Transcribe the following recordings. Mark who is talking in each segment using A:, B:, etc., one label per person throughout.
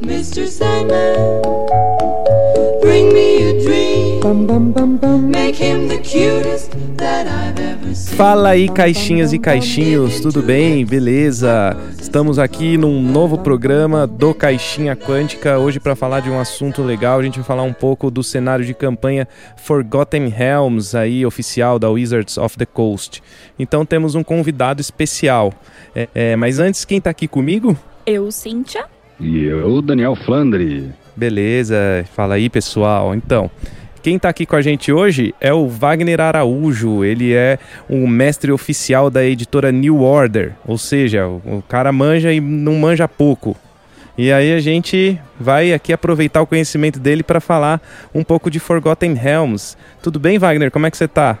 A: Mr. Sandman, bring me a dream. Make him the cutest that seen.
B: Fala aí, caixinhas e caixinhos, tudo bem? Beleza? Estamos aqui num novo programa do Caixinha Quântica, hoje para falar de um assunto legal. A gente vai falar um pouco do cenário de campanha Forgotten Realms, aí oficial da Wizards of the Coast. Então temos um convidado especial. É, é, mas antes, quem tá aqui comigo?
C: Eu, Cíntia.
D: E eu, Daniel Flandre.
B: Beleza, fala aí pessoal. Então, quem tá aqui com a gente hoje é o Wagner Araújo. Ele é um mestre oficial da editora New Order, ou seja, o cara manja e não manja pouco. E aí a gente vai aqui aproveitar o conhecimento dele para falar um pouco de Forgotten Realms. Tudo bem, Wagner? Como é que você tá?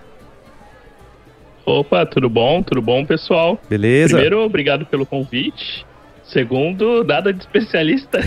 E: Opa, tudo bom? Tudo bom, pessoal?
B: Beleza?
E: Primeiro, obrigado pelo convite. Segundo, nada de especialista.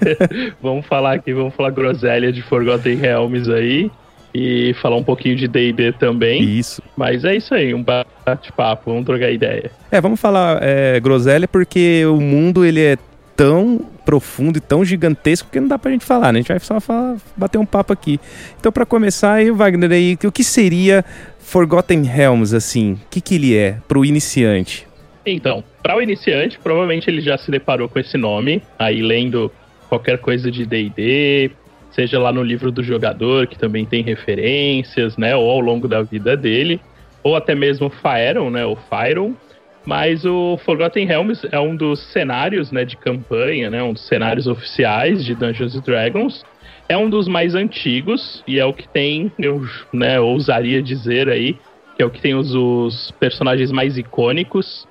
E: vamos falar aqui, vamos falar groselha de Forgotten Realms aí. E falar um pouquinho de D&D também.
B: Isso.
E: Mas é isso aí, um bate-papo, vamos trocar ideia.
B: É, vamos falar é, groselha porque o mundo ele é tão profundo e tão gigantesco que não dá pra gente falar, né? A gente vai só falar, bater um papo aqui. Então, para começar aí, Wagner, aí, o que seria Forgotten Realms, assim? O que, que ele é pro iniciante?
E: Então, para o iniciante, provavelmente ele já se deparou com esse nome, aí lendo qualquer coisa de D&D, seja lá no livro do jogador, que também tem referências, né, ou ao longo da vida dele, ou até mesmo Faeron, né, ou Fyron, mas o Forgotten Realms é um dos cenários, né, de campanha, né, um dos cenários oficiais de Dungeons and Dragons, é um dos mais antigos e é o que tem, eu né, ousaria dizer aí, que é o que tem os, os personagens mais icônicos,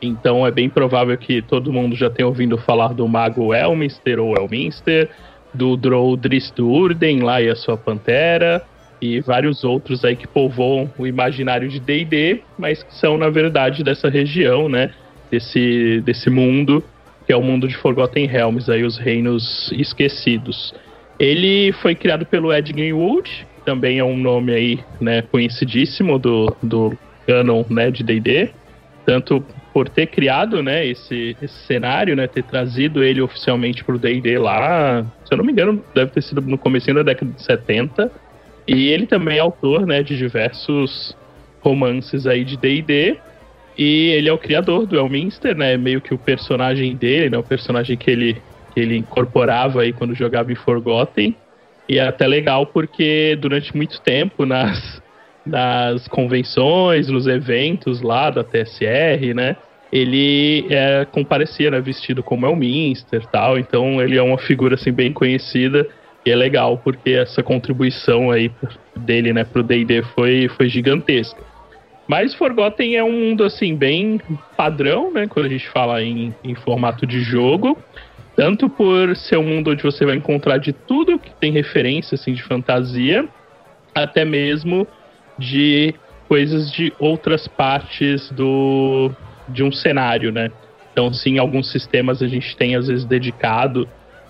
E: então é bem provável que todo mundo já tenha ouvido falar do mago Elminster ou Elminster, do Drow Urden lá e a sua pantera, e vários outros aí que povoam o imaginário de D&D, mas que são na verdade dessa região, né, desse, desse mundo, que é o mundo de Forgotten Realms, aí os reinos esquecidos. Ele foi criado pelo Ed Greenwood, também é um nome aí, né, conhecidíssimo do, do canon, né, de D&D, tanto por ter criado, né, esse, esse cenário, né, ter trazido ele oficialmente pro D&D lá, se eu não me engano, deve ter sido no começo da década de 70. E ele também é autor, né, de diversos romances aí de D&D. E ele é o criador do Elminster, né, meio que o personagem dele, né, o personagem que ele, que ele incorporava aí quando jogava em Forgotten. E é até legal porque durante muito tempo nas nas convenções, nos eventos lá da TSR, né? Ele é, comparecia, né, vestido como Elminster tal, então ele é uma figura assim bem conhecida e é legal porque essa contribuição aí dele, né, pro D&D foi, foi gigantesca. Mas Forgotten é um mundo assim bem padrão, né, quando a gente fala em, em formato de jogo, tanto por ser um mundo onde você vai encontrar de tudo que tem referência assim de fantasia, até mesmo de coisas de outras partes do de um cenário, né? Então, sim, alguns sistemas a gente tem às vezes dedicado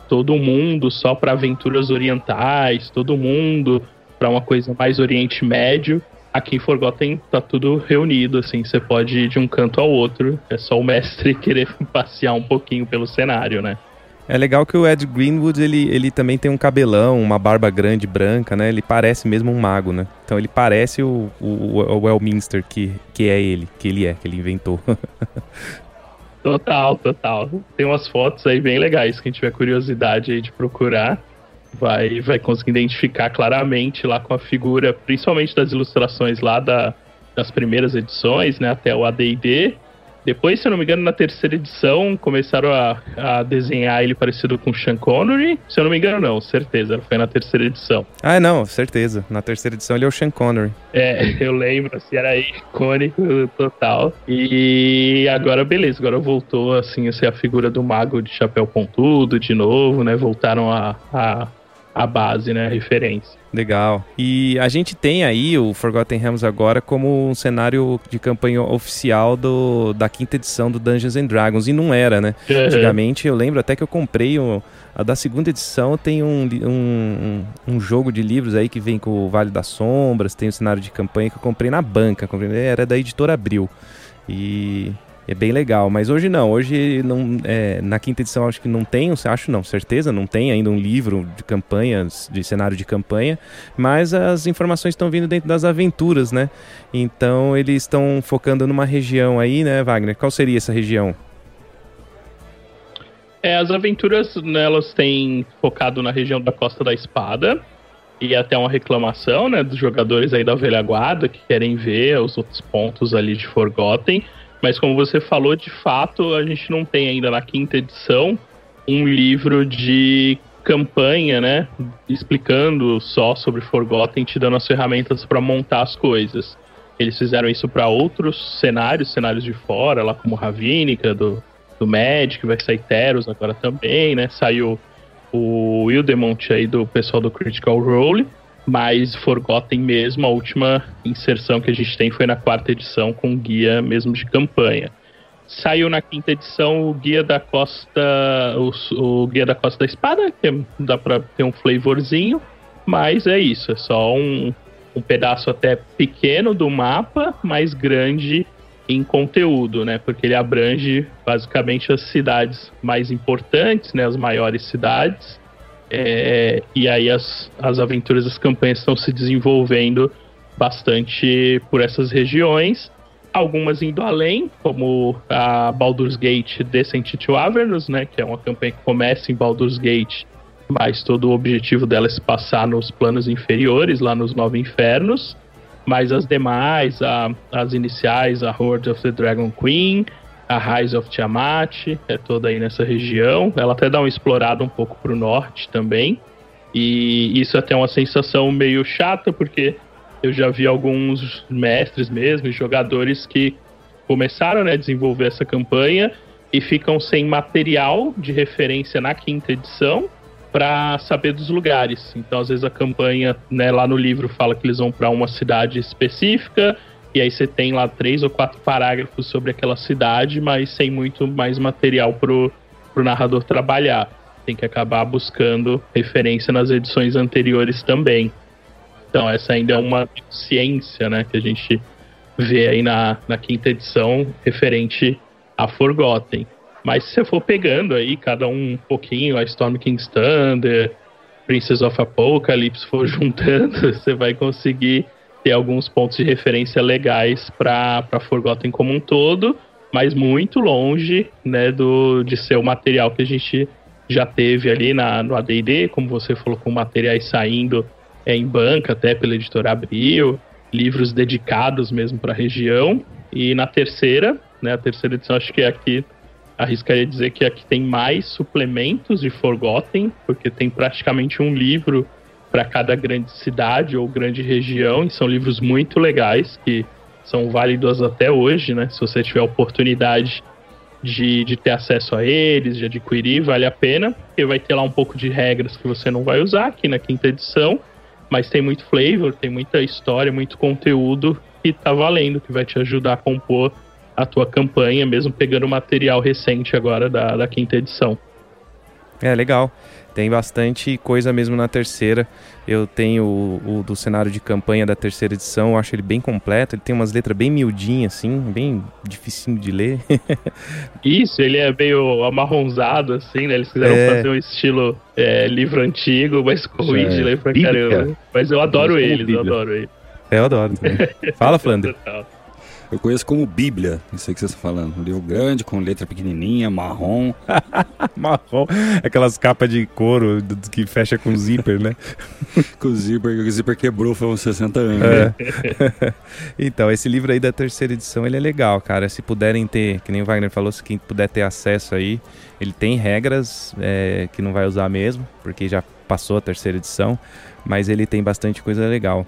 E: todo mundo só para aventuras orientais, todo mundo para uma coisa mais Oriente Médio. Aqui em Forgotten tá tudo reunido, assim, você pode ir de um canto ao outro. É só o mestre querer passear um pouquinho pelo cenário, né?
B: É legal que o Ed Greenwood, ele, ele também tem um cabelão, uma barba grande, branca, né? Ele parece mesmo um mago, né? Então ele parece o, o, o Elminster que, que é ele, que ele é, que ele inventou.
E: total, total. Tem umas fotos aí bem legais, quem tiver curiosidade aí de procurar, vai, vai conseguir identificar claramente lá com a figura, principalmente das ilustrações lá da, das primeiras edições, né? Até o AD&D, depois, se eu não me engano, na terceira edição começaram a, a desenhar ele parecido com Sean Connery. Se eu não me engano, não, certeza, foi na terceira edição.
B: Ah, não, certeza. Na terceira edição ele é o Sean Connery.
E: É, eu lembro, assim, era icônico total. E agora, beleza, agora voltou, assim, a ser a figura do mago de chapéu pontudo de novo, né? Voltaram a, a a base, né, a referência.
B: Legal. E a gente tem aí o Forgotten Realms agora como um cenário de campanha oficial do, da quinta edição do Dungeons and Dragons. E não era, né? Uhum. Antigamente eu lembro até que eu comprei o, a da segunda edição tem um, um, um, jogo de livros aí que vem com o Vale das Sombras, tem o cenário de campanha que eu comprei na banca. Comprei, era da editora Abril. E É bem legal, mas hoje não. Hoje não, é, na quinta edição acho que não tem, acho não, certeza não tem ainda um livro de campanhas, de cenário de campanha, mas as informações estão vindo dentro das aventuras, né? Então eles estão focando numa região aí, né, Wagner? Qual seria essa região?
E: É, as aventuras né, elas têm focado na região da Costa da Espada e até uma reclamação, né, dos jogadores aí da velha guarda que querem ver os outros pontos ali de Forgotten. Mas como você falou, de fato, a gente não tem ainda na quinta edição um livro de campanha, né, explicando só sobre Forgotten, te dando as ferramentas para montar as coisas. Eles fizeram isso para outros cenários, cenários de fora, lá como Ravínica, do do Magic, vai sair Teros agora também, né? Saiu o Wildemont aí do pessoal do Critical Role, mas Forgotten mesmo, a última inserção que a gente tem foi na quarta edição com guia mesmo de campanha. Saiu na quinta edição o Guia da Costa, o, o Guia da Costa da Espada, que dá para ter um flavorzinho, mas é isso, é só um, um pedaço até pequeno do mapa, mais grande em conteúdo, né? Porque ele abrange basicamente as cidades mais importantes, né? As maiores cidades. É, e aí as, as aventuras das campanhas estão se desenvolvendo bastante por essas regiões. Algumas indo além, como a Baldur's Gate Descent to Avernus, né? Que é uma campanha que começa em Baldur's Gate, mas todo o objetivo dela é se passar nos planos inferiores, lá nos Nove Infernos. Mas as demais, a, as iniciais, a Horde of the Dragon Queen, a Rise of Tiamat, é toda aí nessa região. Ela até dá uma explorada um pouco pro norte também. E isso é até é uma sensação meio chata, porque eu já vi alguns mestres mesmo, jogadores que começaram né, a desenvolver essa campanha e ficam sem material de referência na quinta edição para saber dos lugares. Então, às vezes a campanha, né, lá no livro fala que eles vão para uma cidade específica e aí você tem lá três ou quatro parágrafos sobre aquela cidade, mas sem muito mais material pro, pro narrador trabalhar. Tem que acabar buscando referência nas edições anteriores também. Então, essa ainda é uma ciência, né, que a gente vê aí na, na quinta edição referente a Forgotten. Mas se você for pegando aí, cada um, um pouquinho, a Storm King's Thunder, Princess of Apocalypse, for juntando, você vai conseguir ter alguns pontos de referência legais para Forgotten como um todo, mas muito longe né, do, de ser o material que a gente já teve ali na, no AD&D, como você falou, com materiais saindo é, em banca, até pela editora Abril, livros dedicados mesmo para a região. E na terceira, né, a terceira edição, acho que é aqui arriscaria dizer que aqui tem mais suplementos de Forgotten, porque tem praticamente um livro para cada grande cidade ou grande região, e são livros muito legais que são válidos até hoje, né? Se você tiver oportunidade de, de ter acesso a eles, de adquirir, vale a pena, porque vai ter lá um pouco de regras que você não vai usar aqui na quinta edição, mas tem muito flavor, tem muita história, muito conteúdo que tá valendo, que vai te ajudar a compor a tua campanha, mesmo pegando material recente agora da, da quinta edição.
B: É, legal. Tem bastante coisa mesmo na terceira. Eu tenho o, o, do cenário de campanha da terceira edição, eu acho ele bem completo. Ele tem umas letras bem miudinhas, assim, bem dificinho de ler.
E: Isso, ele é meio amarronzado, assim, né? Eles quiseram é... fazer um estilo é, livro antigo, mas corrido de ler pra caramba. Mas eu adoro eles, eu adoro ele.
B: É, eu adoro também. Fala, Flandre.
C: Eu conheço como Bíblia, isso aí que você está falando. Um livro grande, com letra pequenininha, marrom.
B: marrom. Aquelas capas de couro que fecha com zíper, né?
C: com zíper, o zíper quebrou foi uns 60 anos.
B: É. Né? então, esse livro aí da terceira edição, ele é legal, cara. Se puderem ter, que nem o Wagner falou, se quem puder ter acesso aí, ele tem regras é, que não vai usar mesmo, porque já passou a terceira edição, mas ele tem bastante coisa legal.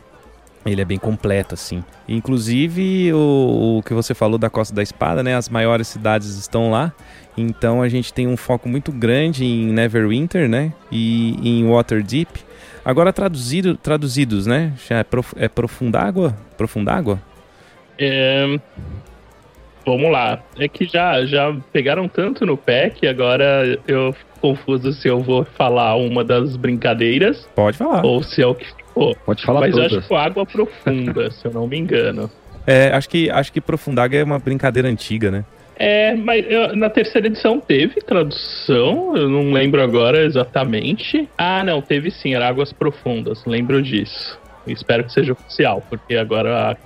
B: Ele é bem completo, assim. Inclusive, o, o, que você falou da Costa da Espada, né? As maiores cidades estão lá. Então a gente tem um foco muito grande em Neverwinter, né? E em Waterdeep. Agora traduzido, traduzidos, né? É, prof, é Profundágua? Profundágua?
E: É... Vamos lá. É que já, já pegaram tanto no pé que agora eu confuso se eu vou falar uma das brincadeiras.
B: Pode falar.
E: Ou se é o que
C: Pô, Pode falar
E: Mas
C: todas.
E: eu acho que água profunda, se eu não me engano.
B: É, acho que, acho que Profundágua é uma brincadeira antiga, né?
E: É, mas eu, na terceira edição teve tradução, eu não lembro agora exatamente. Ah, não, teve sim, era Águas Profundas, lembro disso. Espero que seja oficial, porque agora a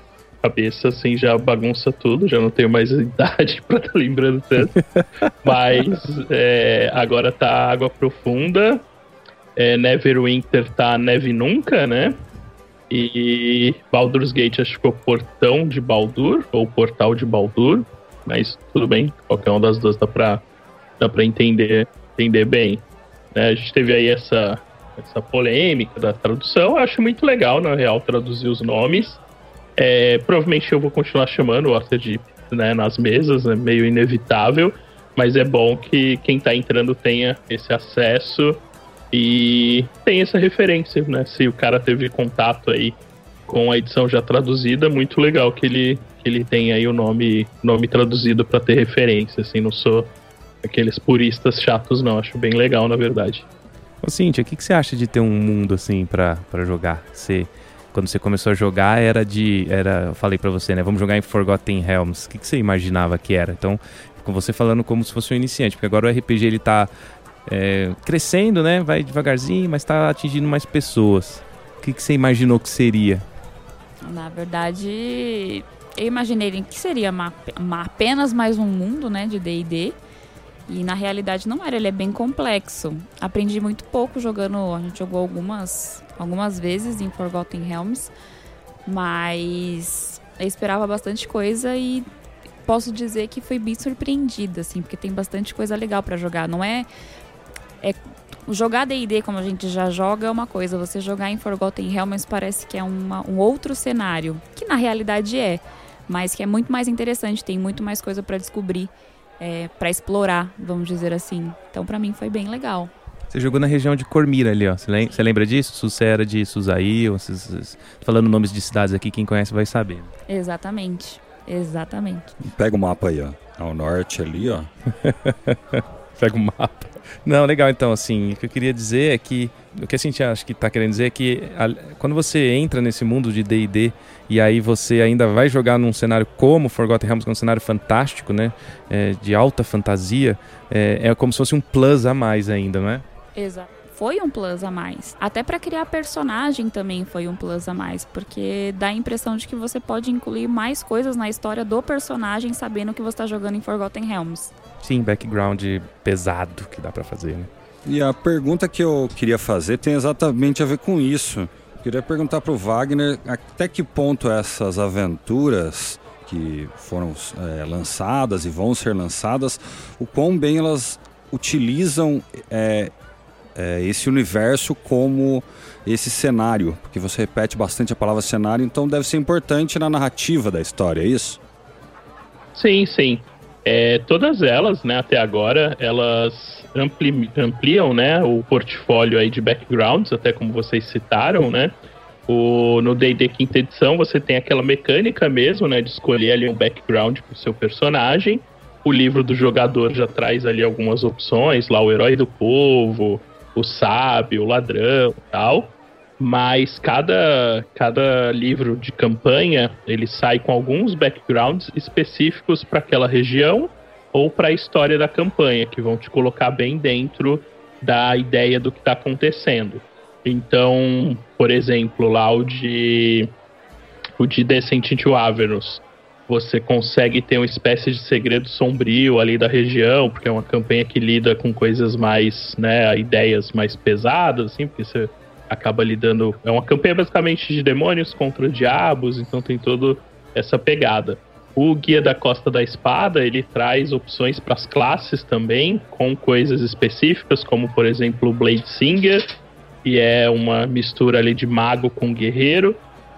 E: cabeça assim já bagunça tudo, já não tenho mais idade pra estar tá lembrando tanto. mas é, agora tá Água Profunda, é, Neverwinter tá Neve Nunca, né? E Baldur's Gate acho que ficou Portão de Baldur, ou Portal de Baldur mas tudo bem, qualquer uma das duas dá pra, dá pra entender, entender bem. É, a gente teve aí essa, essa polêmica da tradução, eu acho muito legal, na real, traduzir os nomes. É, provavelmente eu vou continuar chamando o Waterdeep né, nas mesas, é meio inevitável, mas é bom que quem está entrando tenha esse acesso e tenha essa referência, né? Se o cara teve contato aí com a edição já traduzida, muito legal que ele, que ele tenha aí o nome, nome traduzido para ter referência, assim, não sou aqueles puristas chatos não, acho bem legal na verdade.
B: Ô Cíntia, o que, que você acha de ter um mundo assim para jogar? Você, quando você começou a jogar era de, era, eu falei para você, né, vamos jogar em Forgotten Realms, o que, que você imaginava que era? Então, com você falando como se fosse um iniciante, porque agora o RPG ele tá é, crescendo, né, vai devagarzinho, mas tá atingindo mais pessoas. O que, que você imaginou que seria?
F: Na verdade, eu imaginei que seria uma, uma, apenas mais um mundo, né, de D&D. E na realidade não era, ele é bem complexo. Aprendi muito pouco jogando, a gente jogou algumas, algumas vezes em Forgotten Realms, mas eu esperava bastante coisa e posso dizer que fui bem surpreendida, assim, porque tem bastante coisa legal para jogar. Não é, é jogar D&D como a gente já joga é uma coisa, você jogar em Forgotten Realms parece que é uma, um outro cenário, que na realidade é, mas que é muito mais interessante, tem muito mais coisa para descobrir, é, para explorar, vamos dizer assim. Então para mim foi bem legal.
B: Você jogou na região de Cormira ali, ó. Você lembra disso? Sucera de Suzaí, falando nomes de cidades aqui, quem conhece vai saber.
F: Exatamente. Exatamente.
C: Pega o mapa aí, ó. Ao norte ali, ó.
B: Pega o mapa. Não, legal. Então, assim, o que eu queria dizer é que o que a gente acho que está querendo dizer é que a, quando você entra nesse mundo de D&D e aí você ainda vai jogar num cenário como Forgotten Realms, que é um cenário fantástico, né, é, de alta fantasia, é, é, como se fosse um plus a mais ainda, não é?
F: Exato. Foi um plus a mais. Até para criar personagem também foi um plus a mais, porque dá a impressão de que você pode incluir mais coisas na história do personagem sabendo que você está jogando em Forgotten Realms.
B: Sim, background pesado que dá para fazer, né?
C: E a pergunta que eu queria fazer tem exatamente a ver com isso. Queria perguntar para o Wagner até que ponto essas aventuras que foram é, lançadas e vão ser lançadas, o quão bem elas utilizam é, é, esse universo como esse cenário, porque você repete bastante a palavra cenário, então deve ser importante na narrativa da história, é isso?
E: Sim, sim. É, todas elas, né, até agora, elas ampli ampliam, né, o portfólio aí de backgrounds, até como vocês citaram, né. O, no D&D quinta edição você tem aquela mecânica mesmo, né, de escolher ali um background para o seu personagem. O livro do jogador já traz ali algumas opções, lá o herói do povo, o sábio, o ladrão, tal mas cada, cada livro de campanha ele sai com alguns backgrounds específicos para aquela região ou para a história da campanha, que vão te colocar bem dentro da ideia do que está acontecendo. Então, por exemplo, lá o de o de Descent into Avernus, você consegue ter uma espécie de segredo sombrio ali da região, porque é uma campanha que lida com coisas mais, né, ideias mais pesadas, assim, porque você acaba lidando. É uma campanha basicamente de demônios contra diabos, então tem toda essa pegada. O Guia da Costa da Espada ele traz opções para as classes também, com coisas específicas, como por exemplo o Blade Singer, que é uma mistura ali de mago com guerreiro,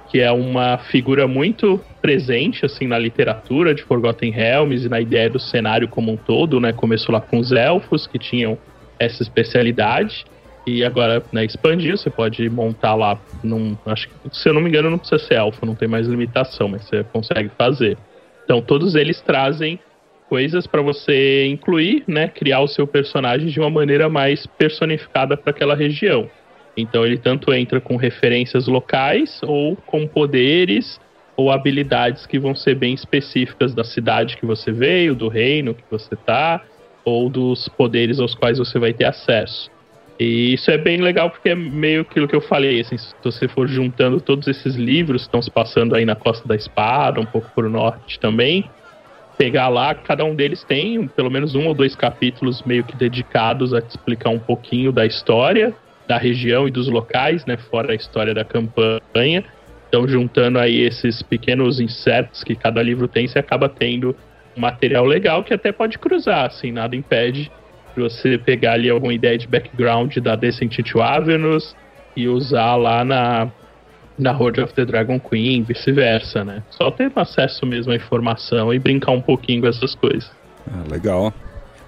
E: que é uma figura muito presente assim na literatura de Forgotten Realms e na ideia do cenário como um todo, né? Começou lá com os elfos que tinham essa especialidade. E agora, né, expandir, você pode montar lá num. Acho que, se eu não me engano, não precisa ser elfo, não tem mais limitação, mas você consegue fazer. Então, todos eles trazem coisas para você incluir, né? Criar o seu personagem de uma maneira mais personificada para aquela região. Então, ele tanto entra com referências locais ou com poderes ou habilidades que vão ser bem específicas da cidade que você veio, do reino que você tá, ou dos poderes aos quais você vai ter acesso. E isso é bem legal porque é meio aquilo que eu falei, assim, se você for juntando todos esses livros que estão se passando aí na Costa da Espada, um pouco por norte também, pegar lá, cada um deles tem pelo menos um ou dois capítulos meio que dedicados a te explicar um pouquinho da história da região e dos locais, né, fora a história da campanha. Então, juntando aí esses pequenos insertos que cada livro tem, você acaba tendo um material legal que até pode cruzar, assim, nada impede de você pegar ali alguma ideia de background da Descent to Avernus e usar lá na, na Horde of the Dragon Queen, vice-versa, né? Só ter acesso mesmo à informação e brincar um pouquinho com essas coisas.
C: Ah, legal.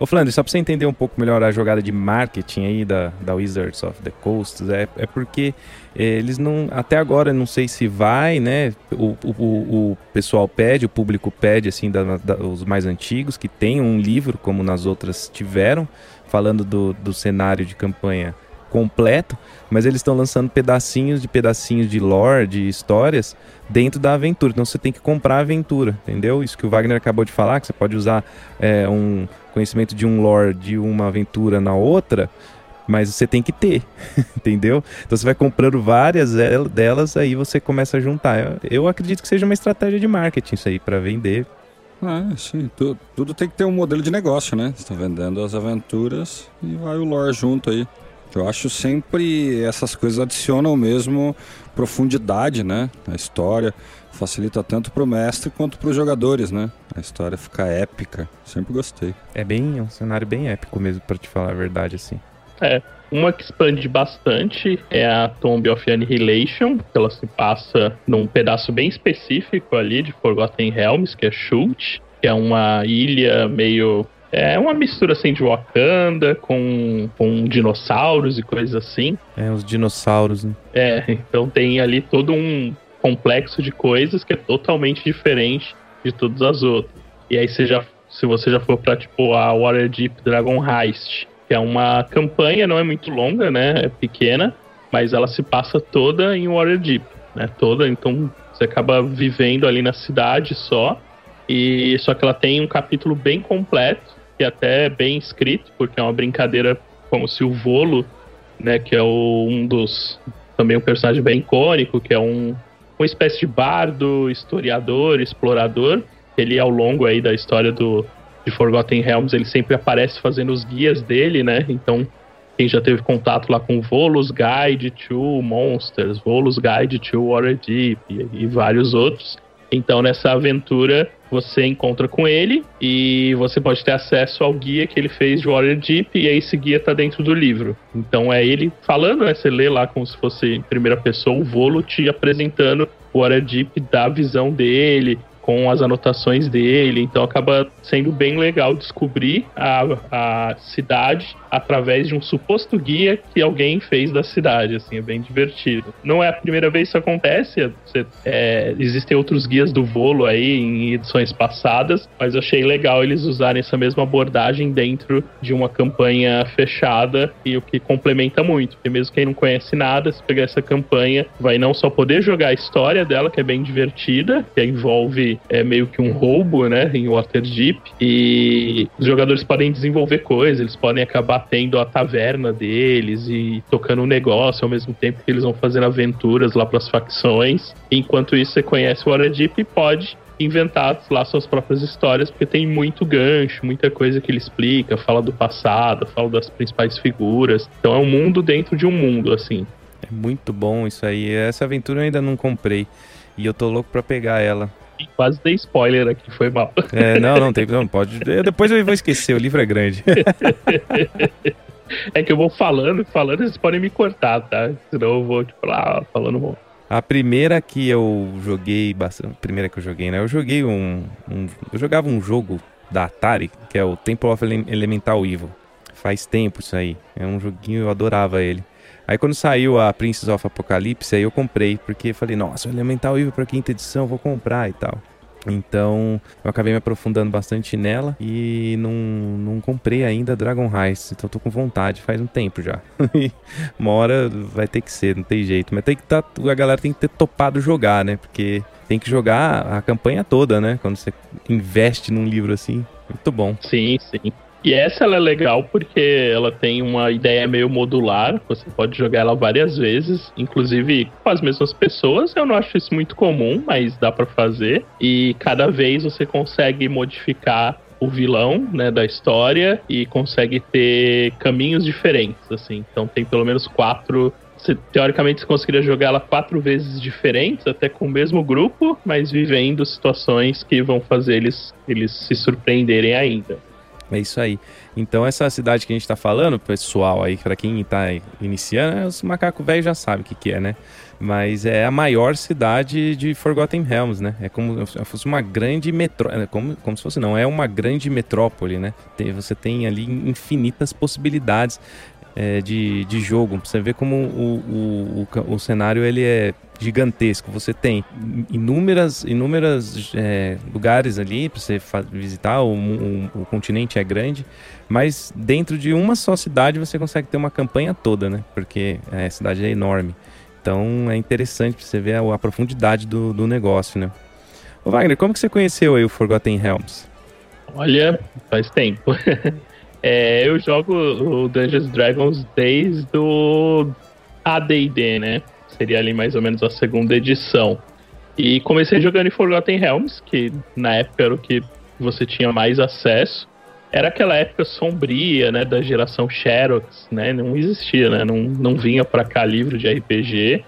B: Ô Flandre, só pra você entender um pouco melhor a jogada de marketing aí da, da Wizards of the Coast, é, é porque eles não. Até agora não sei se vai, né? O, o, o pessoal pede, o público pede, assim, da, da, os mais antigos, que tenham um livro, como nas outras tiveram, falando do, do cenário de campanha completo, mas eles estão lançando pedacinhos de pedacinhos de lore, de histórias dentro da aventura. Então você tem que comprar a aventura, entendeu? Isso que o Wagner acabou de falar, que você pode usar é, um conhecimento de um lore de uma aventura na outra, mas você tem que ter, entendeu? Então você vai comprando várias delas, aí você começa a juntar. Eu acredito que seja uma estratégia de marketing isso aí para vender.
C: Ah, sim, tudo, tudo, tem que ter um modelo de negócio, né? Você está vendendo as aventuras e vai o lore junto aí. Eu acho sempre essas coisas adicionam mesmo profundidade, né? A história facilita tanto para o mestre quanto para os jogadores, né? A história fica épica. Sempre gostei.
B: É bem é um cenário bem épico mesmo, para te falar a verdade, assim.
E: É, uma que expande bastante é a Tomb of Annihilation, que ela se passa num pedaço bem específico ali de Forgotten Realms, que é Shult, que é uma ilha meio é uma mistura assim de Wakanda com, com dinossauros e coisas assim.
B: É, os dinossauros, né?
E: É, então tem ali todo um complexo de coisas que é totalmente diferente de todas as outras. E aí você já, se você já for pra tipo a Waterdeep Dragon Heist, que é uma campanha, não é muito longa, né? É pequena, mas ela se passa toda em Waterdeep, né? Toda, então você acaba vivendo ali na cidade só. E só que ela tem um capítulo bem completo que até é bem escrito, porque é uma brincadeira como se o Volo, né, que é o, um dos também um personagem bem icônico, que é um uma espécie de bardo, historiador, explorador. Ele ao longo aí da história do de Forgotten Realms, ele sempre aparece fazendo os guias dele, né? Então, quem já teve contato lá com Volus Guide to Monsters, Volus Guide to Waterdeep e, e vários outros. Então, nessa aventura, você encontra com ele e você pode ter acesso ao guia que ele fez de Waterdeep e aí esse guia tá dentro do livro. Então é ele falando, né? Você lê lá como se fosse em primeira pessoa o Volo te apresentando o Waterdeep da visão dele, com as anotações dele, então acaba sendo bem legal descobrir a, a cidade através de um suposto guia que alguém fez da cidade, assim, é bem divertido. Não é a primeira vez que isso acontece, você, é, existem outros guias do Volo aí em edições passadas, mas eu achei legal eles usarem essa mesma abordagem dentro de uma campanha fechada e o que complementa muito, porque mesmo quem não conhece nada, se pegar essa campanha, vai não só poder jogar a história dela, que é bem divertida, que envolve é meio que um roubo, né, em Waterdeep, e os jogadores podem desenvolver coisas, eles podem acabar tendo a taverna deles e tocando um negócio ao mesmo tempo que eles vão fazendo aventuras lá para as facções. Enquanto isso, você conhece o Waterdeep e pode inventar lá suas próprias histórias, porque tem muito gancho, muita coisa que ele explica, fala do passado, fala das principais figuras. Então é um mundo dentro de um mundo, assim.
B: É muito bom isso aí. Essa aventura eu ainda não comprei. E eu tô louco pra pegar ela.
E: Quase dei spoiler aqui, foi mal.
B: É, não, não tem, não pode. Depois eu vou esquecer, o livro é grande.
E: é que eu vou falando, falando, vocês podem me cortar, tá? Senão eu vou, tipo, lá, falando bom.
B: A primeira que eu joguei, bastante, a primeira que eu joguei, né? Eu joguei um, um, Eu jogava um jogo da Atari, que é o Temple of Elemental Evil. Faz tempo isso aí. É um joguinho, eu adorava ele. Aí quando saiu a Princess of Apocalypse, aí eu comprei, porque falei, nossa, o Elemental Evil pra quinta edição, vou comprar e tal. Então eu acabei me aprofundando bastante nela e não, não comprei ainda Dragon Heist. Então tô com vontade, faz um tempo já. Uma hora vai ter que ser, não tem jeito. Mas tem que tá, a galera tem que ter topado jogar, né? Porque tem que jogar a campanha toda, né? Quando você investe num livro assim. Muito bom.
E: Sim, sim. E essa ela é legal porque ela tem uma ideia meio modular, você pode jogar ela várias vezes, inclusive com as mesmas pessoas. Eu não acho isso muito comum, mas dá para fazer. E cada vez você consegue modificar o vilão, né, da história e consegue ter caminhos diferentes, assim. Então tem pelo menos quatro você, teoricamente, você conseguiria jogar ela quatro vezes diferentes, até com o mesmo grupo, mas vivendo situações que vão fazer eles, eles se surpreenderem ainda.
B: É isso aí. Então, essa cidade que a gente está falando, pessoal, aí, para quem está iniciando, os macacos velhos já sabem o que, que é, né? Mas é a maior cidade de Forgotten Realms, né? É como se fosse uma grande metrópole. É como, como se fosse, não, é uma grande metrópole, né? Tem, você tem ali infinitas possibilidades é, de, de jogo. Você vê como o, o, o, o cenário ele é gigantesco. Você tem inúmeras, inúmeras é, lugares ali para você visitar. O, o, o, continente é grande, mas dentro de uma só cidade você consegue ter uma campanha toda, né? Porque é, a cidade é enorme. Então é interessante para você ver a, a profundidade do, do, negócio, né? Ô Wagner, como que você conheceu aí o Forgotten Realms?
E: Olha, faz tempo. é, eu jogo o Dungeons Dragons desde o AD&D, né? Seria ali mais ou menos a segunda edição. E comecei jogando em Forgotten Realms, que na época era o que você tinha mais acesso. Era aquela época sombria, né, da geração Xerox, né? Não existia, né? Não, não vinha para cá livro de RPG.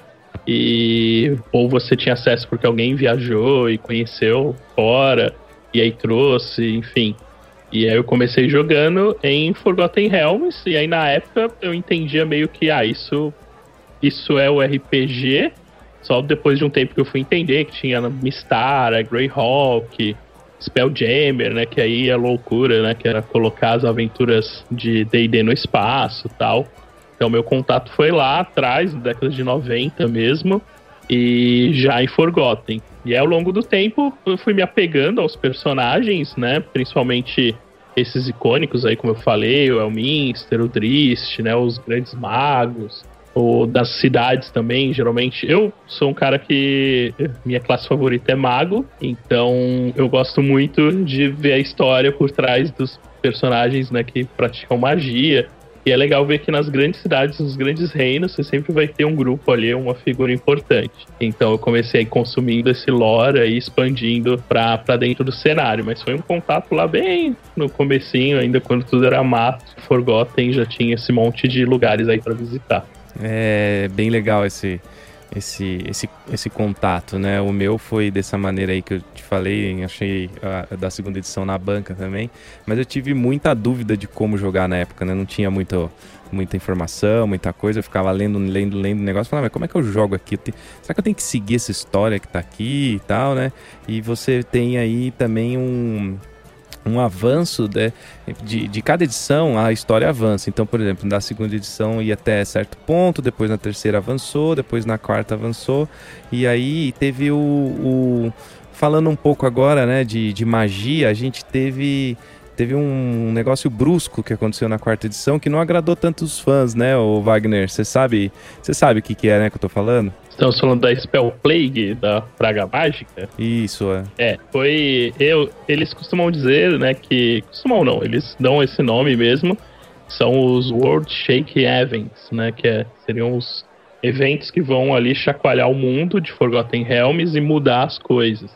E: E ou você tinha acesso porque alguém viajou e conheceu fora e aí trouxe, enfim. E aí eu comecei jogando em Forgotten Realms e aí na época eu entendia meio que ah, isso isso é o RPG. Só depois de um tempo que eu fui entender que tinha Mistara, Greyhawk, Spelljammer, né? Que aí é loucura, né? Que era colocar as aventuras de D&D no espaço tal. Então meu contato foi lá atrás, na década de 90 mesmo, e já em Forgotten. E ao longo do tempo eu fui me apegando aos personagens, né? Principalmente esses icônicos aí, como eu falei, o Elminster, o Drist, né? Os grandes magos ou das cidades também, geralmente. Eu sou um cara que minha classe favorita é mago, então eu gosto muito de ver a história por trás dos personagens, né, que praticam magia. E é legal ver que nas grandes cidades, nos grandes reinos, você sempre vai ter um grupo ali, uma figura importante. Então eu comecei consumindo esse lore e expandindo pra, dentro do cenário. Mas foi um contato lá bem no comecinho, ainda quando tudo era mato. Forgotten já tinha esse monte de lugares aí para visitar.
B: É bem legal esse, esse, esse, esse contato, né? O meu foi dessa maneira aí que eu te falei, achei a, da segunda edição na banca também, mas eu tive muita dúvida de como jogar na época, né? Não tinha muito, muita informação, muita coisa, eu ficava lendo, lendo, lendo o negócio, falava, mas como é que eu jogo aqui? Eu será que eu tenho que seguir essa história que tá aqui e tal, né? E você tem aí também um um avanço de, de, de, cada edição, a história avança. Então, por exemplo, na segunda edição ia até certo ponto, depois na terceira avançou, depois na quarta avançou, e aí teve o. o falando um pouco agora né, de, de magia, a gente teve teve um negócio brusco que aconteceu na quarta edição que não agradou tantos fãs, né, o Wagner? Você sabe, você sabe o que, que é, né, que eu tô falando?
E: Estamos falando da Spell Plague, da Praga Mágica.
B: Isso, é.
E: É, foi. Eu, eles costumam dizer, né, que. Costumam não, eles dão esse nome mesmo. São os World Shake Events, né? Que é, seriam os eventos que vão ali chacoalhar o mundo de Forgotten Realms e mudar as coisas.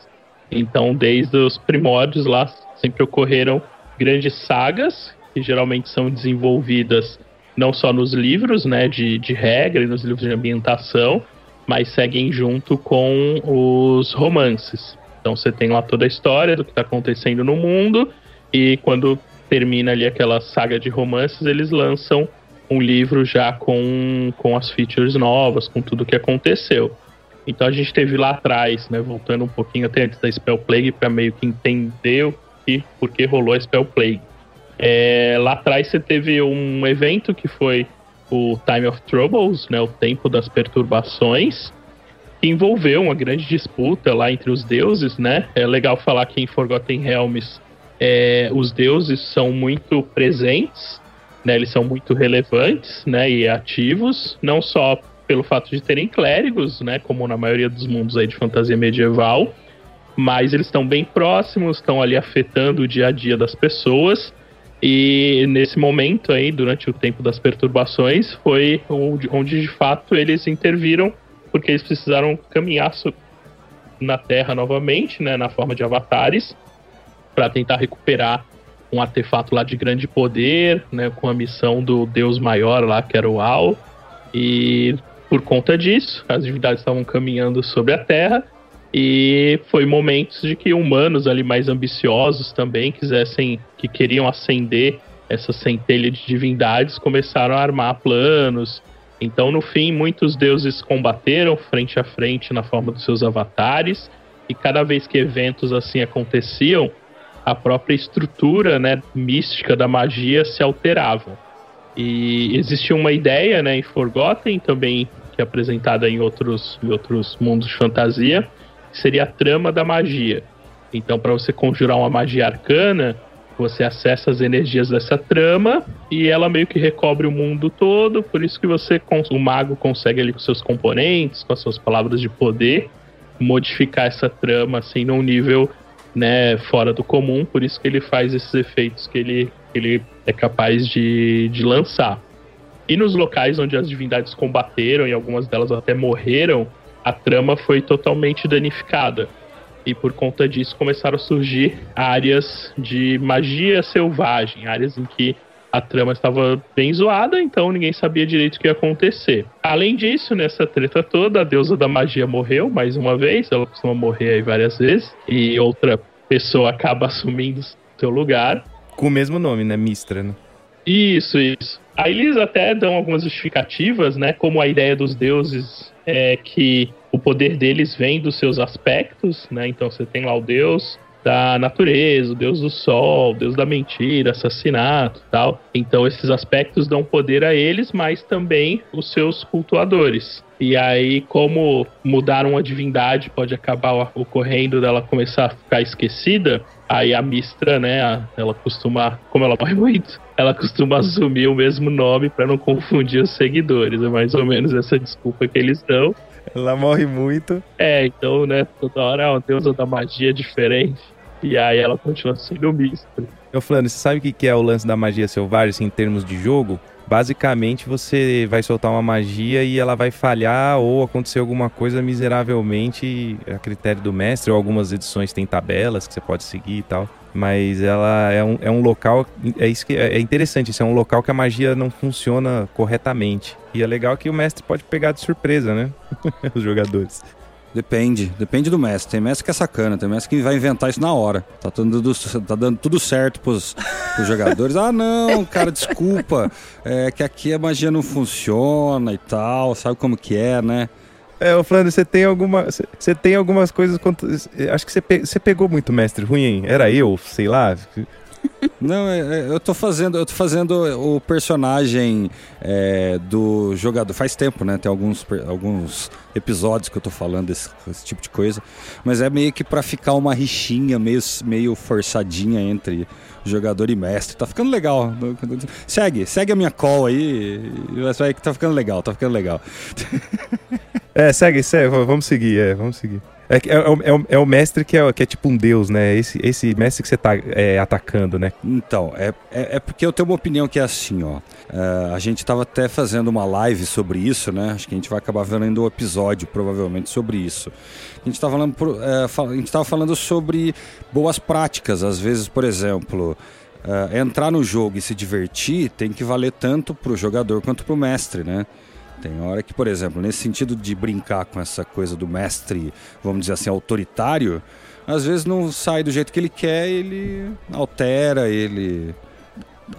E: Então, desde os primórdios lá, sempre ocorreram grandes sagas, que geralmente são desenvolvidas não só nos livros né, de, de regra e nos livros de ambientação, mas seguem junto com os romances. Então você tem lá toda a história do que está acontecendo no mundo, e quando termina ali aquela saga de romances, eles lançam um livro já com, com as features novas, com tudo que aconteceu. Então a gente teve lá atrás, né, voltando um pouquinho até antes da Spell Plague, para meio que entender que, por que rolou a Spell Plague. É, lá atrás você teve um evento que foi o Time of Troubles, né, o tempo das perturbações, que envolveu uma grande disputa lá entre os deuses, né? É legal falar que em Forgotten Realms é, os deuses são muito presentes, né? Eles são muito relevantes, né? E ativos, não só pelo fato de terem clérigos, né? Como na maioria dos mundos aí de fantasia medieval, mas eles estão bem próximos, estão ali afetando o dia a dia das pessoas. E nesse momento aí, durante o tempo das perturbações, foi onde, onde de fato eles interviram, porque eles precisaram caminhar na Terra novamente, né, na forma de avatares, para tentar recuperar um artefato lá de grande poder, né, com a missão do Deus maior lá, que era o Al. E por conta disso, as divindades estavam caminhando sobre a Terra e foi momentos de que humanos ali mais ambiciosos também quisessem, que queriam ascender essa centelha de divindades, começaram a armar planos. Então, no fim, muitos deuses combateram frente a frente na forma dos seus avatares, e cada vez que eventos assim aconteciam, a própria estrutura né, mística da magia se alterava. E existia uma ideia né, em Forgotten, também que é apresentada em outros, em outros mundos de fantasia, seria a trama da magia. Então, para você conjurar uma magia arcana, você acessa as energias dessa trama e ela meio que recobre o mundo todo. Por isso que você, o mago, consegue ali com seus componentes, com as suas palavras de poder, modificar essa trama assim num nível né, fora do comum. Por isso que ele faz esses efeitos que ele, ele é capaz de, de lançar. E nos locais onde as divindades combateram e algumas delas até morreram, a trama foi totalmente danificada. E por conta disso começaram a surgir áreas de magia selvagem, áreas em que a trama estava bem zoada, então ninguém sabia direito o que ia acontecer. Além disso, nessa treta toda, a deusa da magia morreu mais uma vez, ela costuma morrer aí várias vezes, e outra pessoa acaba assumindo seu lugar.
B: Com o mesmo nome, né? Mistra, né?
E: Isso, isso. Aí eles até dão algumas justificativas, né? Como a ideia dos deuses é que o poder deles vem dos seus aspectos, né? Então você tem lá o deus da natureza, o deus do sol, o deus da mentira, assassinato tal. Então esses aspectos dão poder a eles, mas também os seus cultuadores. E aí, como mudar uma divindade pode acabar ocorrendo dela começar a ficar esquecida, aí a Mistra, né, ela costuma, como ela morre muito, ela costuma assumir o mesmo nome para não confundir os seguidores. É mais ou menos essa desculpa que eles dão.
B: Ela morre muito.
E: É, então, né, toda hora é uma deusa da magia diferente. E aí ela continua sendo Mistra.
B: Eu falando, você sabe o que é o lance da magia selvagem assim, em termos de jogo? basicamente você vai soltar uma magia e ela vai falhar ou acontecer alguma coisa miseravelmente a critério do mestre, ou algumas edições tem tabelas que você pode seguir e tal. Mas ela é um, é um local. É, isso que, é interessante, isso é um local que a magia não funciona corretamente. E é legal que o mestre pode pegar de surpresa, né? Os jogadores.
C: Depende, depende do mestre. Tem mestre que é sacana, tem mestre que vai inventar isso na hora. Tá dando, tá dando tudo certo pros, pros jogadores. Ah, não, cara, desculpa. É que aqui a magia não funciona e tal. Sabe como que é, né?
B: É, ô Flandre, você tem alguma. Você tem algumas coisas. Acho que você, pe... pegou muito mestre ruim? Era eu, sei lá.
C: Não, é, é, eu tô fazendo, eu tô fazendo o personagem é, do jogador. Faz tempo, né? Tem alguns, alguns episódios que eu tô falando desse tipo de coisa. Mas é meio que para ficar uma rixinha meio, meio forçadinha entre jogador e mestre. Tá ficando legal. Segue, segue a minha call aí. Vai que tá ficando legal, tá ficando legal.
B: É, segue, segue, vamos seguir, é, vamos seguir. É, é, é, o, é o mestre que é, que é tipo um deus, né? Esse, esse mestre que você tá é, atacando, né?
C: Então, é, é, é, porque eu tenho uma opinião que é assim, ó. Uh, a gente tava até fazendo uma live sobre isso, né? Acho que a gente vai acabar vendo um episódio, provavelmente, sobre isso. A gente tava falando, a gente tava falando sobre boas práticas. Às vezes, por exemplo, entrar no jogo e se divertir tem que valer tanto pro jogador quanto pro mestre, né? Tem hora que, por exemplo, nesse sentido de brincar com essa coisa do mestre, vamos dizer assim, autoritário, às vezes não sai do jeito que ele quer, ele altera, ele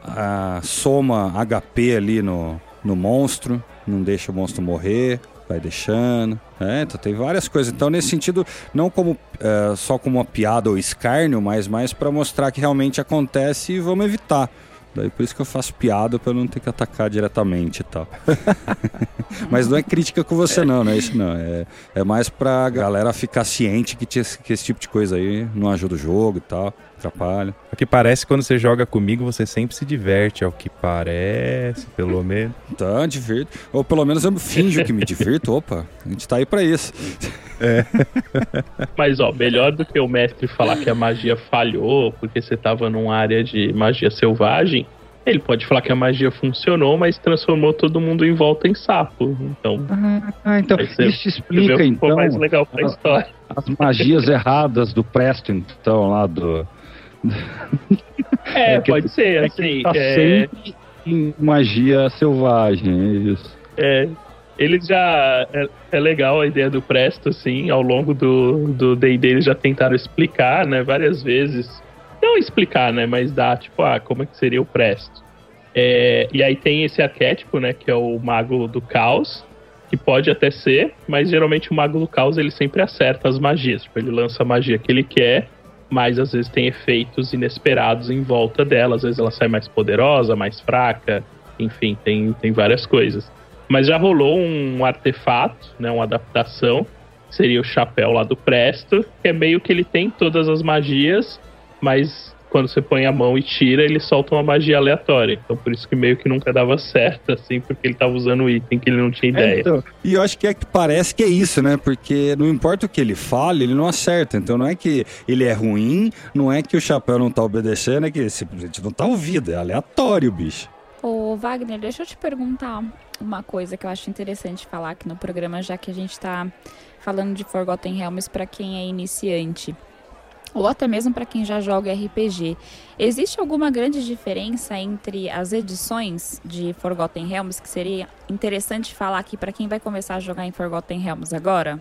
C: ah, soma HP ali no, no monstro, não deixa o monstro morrer, vai deixando. É, então tem várias coisas. Então, nesse sentido, não como é, só como uma piada ou escárnio, mas mais para mostrar que realmente acontece e vamos evitar. Daí por isso que eu faço piada eu não ter que atacar diretamente e tal. Mas não é crítica com você não, não é isso não. É, é mais pra galera ficar ciente que, que esse tipo de coisa aí não ajuda o jogo e tal, atrapalha.
B: O que parece quando você joga comigo, você sempre se diverte, é o que parece, pelo menos.
C: Tá, divirto. Ou pelo menos eu finjo que me divirto. Opa, a gente tá aí pra isso.
E: Mas, ó, melhor do que o mestre falar que a magia falhou porque você tava numa área de magia selvagem, ele pode falar que a magia funcionou, mas transformou todo mundo em volta em sapo. Então,
D: Ah, então
E: você-
D: isso explica então
E: mais legal pra
D: a-
E: história.
D: as magias erradas do Preston, então lá do
E: É,
D: É
E: pode ser,
D: é
E: assim.
D: tá
E: é,
D: sempre em magia selvagem, é isso.
E: É, eles já. É, é legal a ideia do Presto, assim, ao longo do do D&D eles já tentaram explicar, né, várias vezes. Não explicar, né, mas dar, tipo, ah, como é que seria o Presto. É, e aí tem esse arquétipo, né, que é o Mago do Caos, que pode até ser, mas geralmente o Mago do Caos ele sempre acerta as magias. Tipo, ele lança a magia que ele quer, mas às vezes tem efeitos inesperados em volta dela. Às vezes ela sai mais poderosa, mais fraca, enfim, tem, tem várias coisas. Mas já rolou um artefato, né, uma adaptação, seria o chapéu lá do Presto, que é meio que ele tem todas as magias, mas quando você põe a mão e tira, ele solta uma magia aleatória. Então por isso que meio que nunca dava certo, assim, porque ele tava usando o item que ele não tinha ideia.
C: então, e eu acho que é que parece que é isso, né? Porque não importa o que ele fale, ele não acerta. Então não é que ele é ruim, não é que o chapéu não tá obedecendo, é que simplesmente não tá ouvido. É aleatório, bicho.
F: Ô, Wagner, deixa eu te perguntar uma coisa que eu acho interessante falar aqui no programa, já que a gente tá falando de Forgotten Realms para quem é iniciante. Ou até mesmo para quem já joga RPG. Existe alguma grande diferença entre as edições de Forgotten Realms que seria interessante falar aqui para quem vai começar a jogar em Forgotten Realms agora?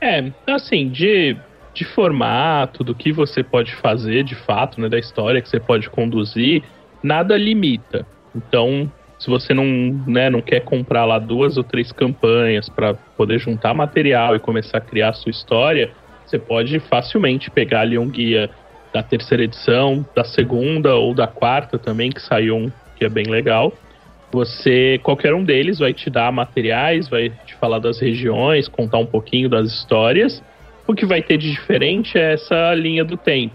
E: É, assim, de, de formato, do que você pode fazer de fato, né, da história que você pode conduzir, nada limita. Então, se você não, né, não quer comprar lá duas ou três campanhas para poder juntar material e começar a criar a sua história, você pode facilmente pegar ali um guia da terceira edição, da segunda ou da quarta também, que saiu um que é bem legal. Você, qualquer um deles vai te dar materiais, vai te falar das regiões, contar um pouquinho das histórias. O que vai ter de diferente é essa linha do tempo.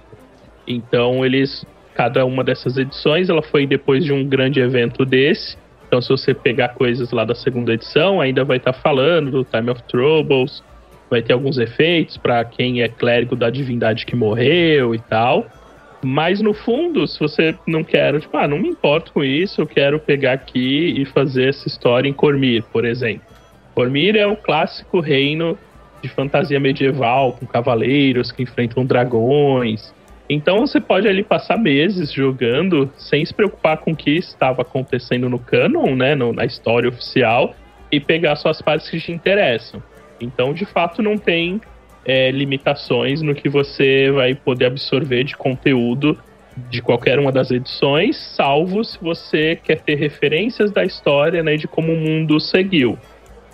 E: Então, eles, cada uma dessas edições, ela foi depois de um grande evento desse. Então, se você pegar coisas lá da segunda edição, ainda vai estar falando do Time of Troubles, vai ter alguns efeitos para quem é clérigo da divindade que morreu e tal. Mas no fundo, se você não quer, tipo, ah, não me importo com isso, eu quero pegar aqui e fazer essa história em Cormir, por exemplo. Cormir é o clássico reino de fantasia medieval, com cavaleiros que enfrentam dragões. Então você pode ali passar meses jogando sem se preocupar com o que estava acontecendo no canon, né, no- na história oficial, e pegar só as partes que te interessam. Então, de fato, não tem é, limitações no que você vai poder absorver de conteúdo de qualquer uma das edições, salvo se você quer ter referências da história né, de como o mundo seguiu.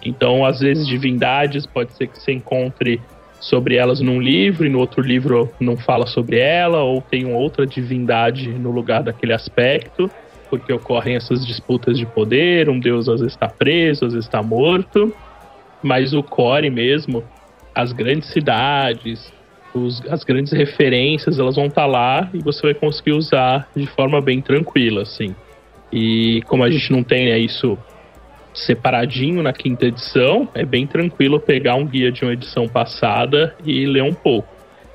E: Então, às vezes, divindades pode ser que você encontre sobre elas num livro e no outro livro não fala sobre ela, ou tem outra divindade no lugar daquele aspecto, porque ocorrem essas disputas de poder, um deus às vezes está preso, às vezes está morto, mas o core mesmo, as grandes cidades, os- as grandes referências, elas vão estar lá e você vai conseguir usar de forma bem tranquila, assim. E como a gente não tem isso separadinho na quinta edição, é bem tranquilo pegar um guia de uma edição passada e ler um pouco.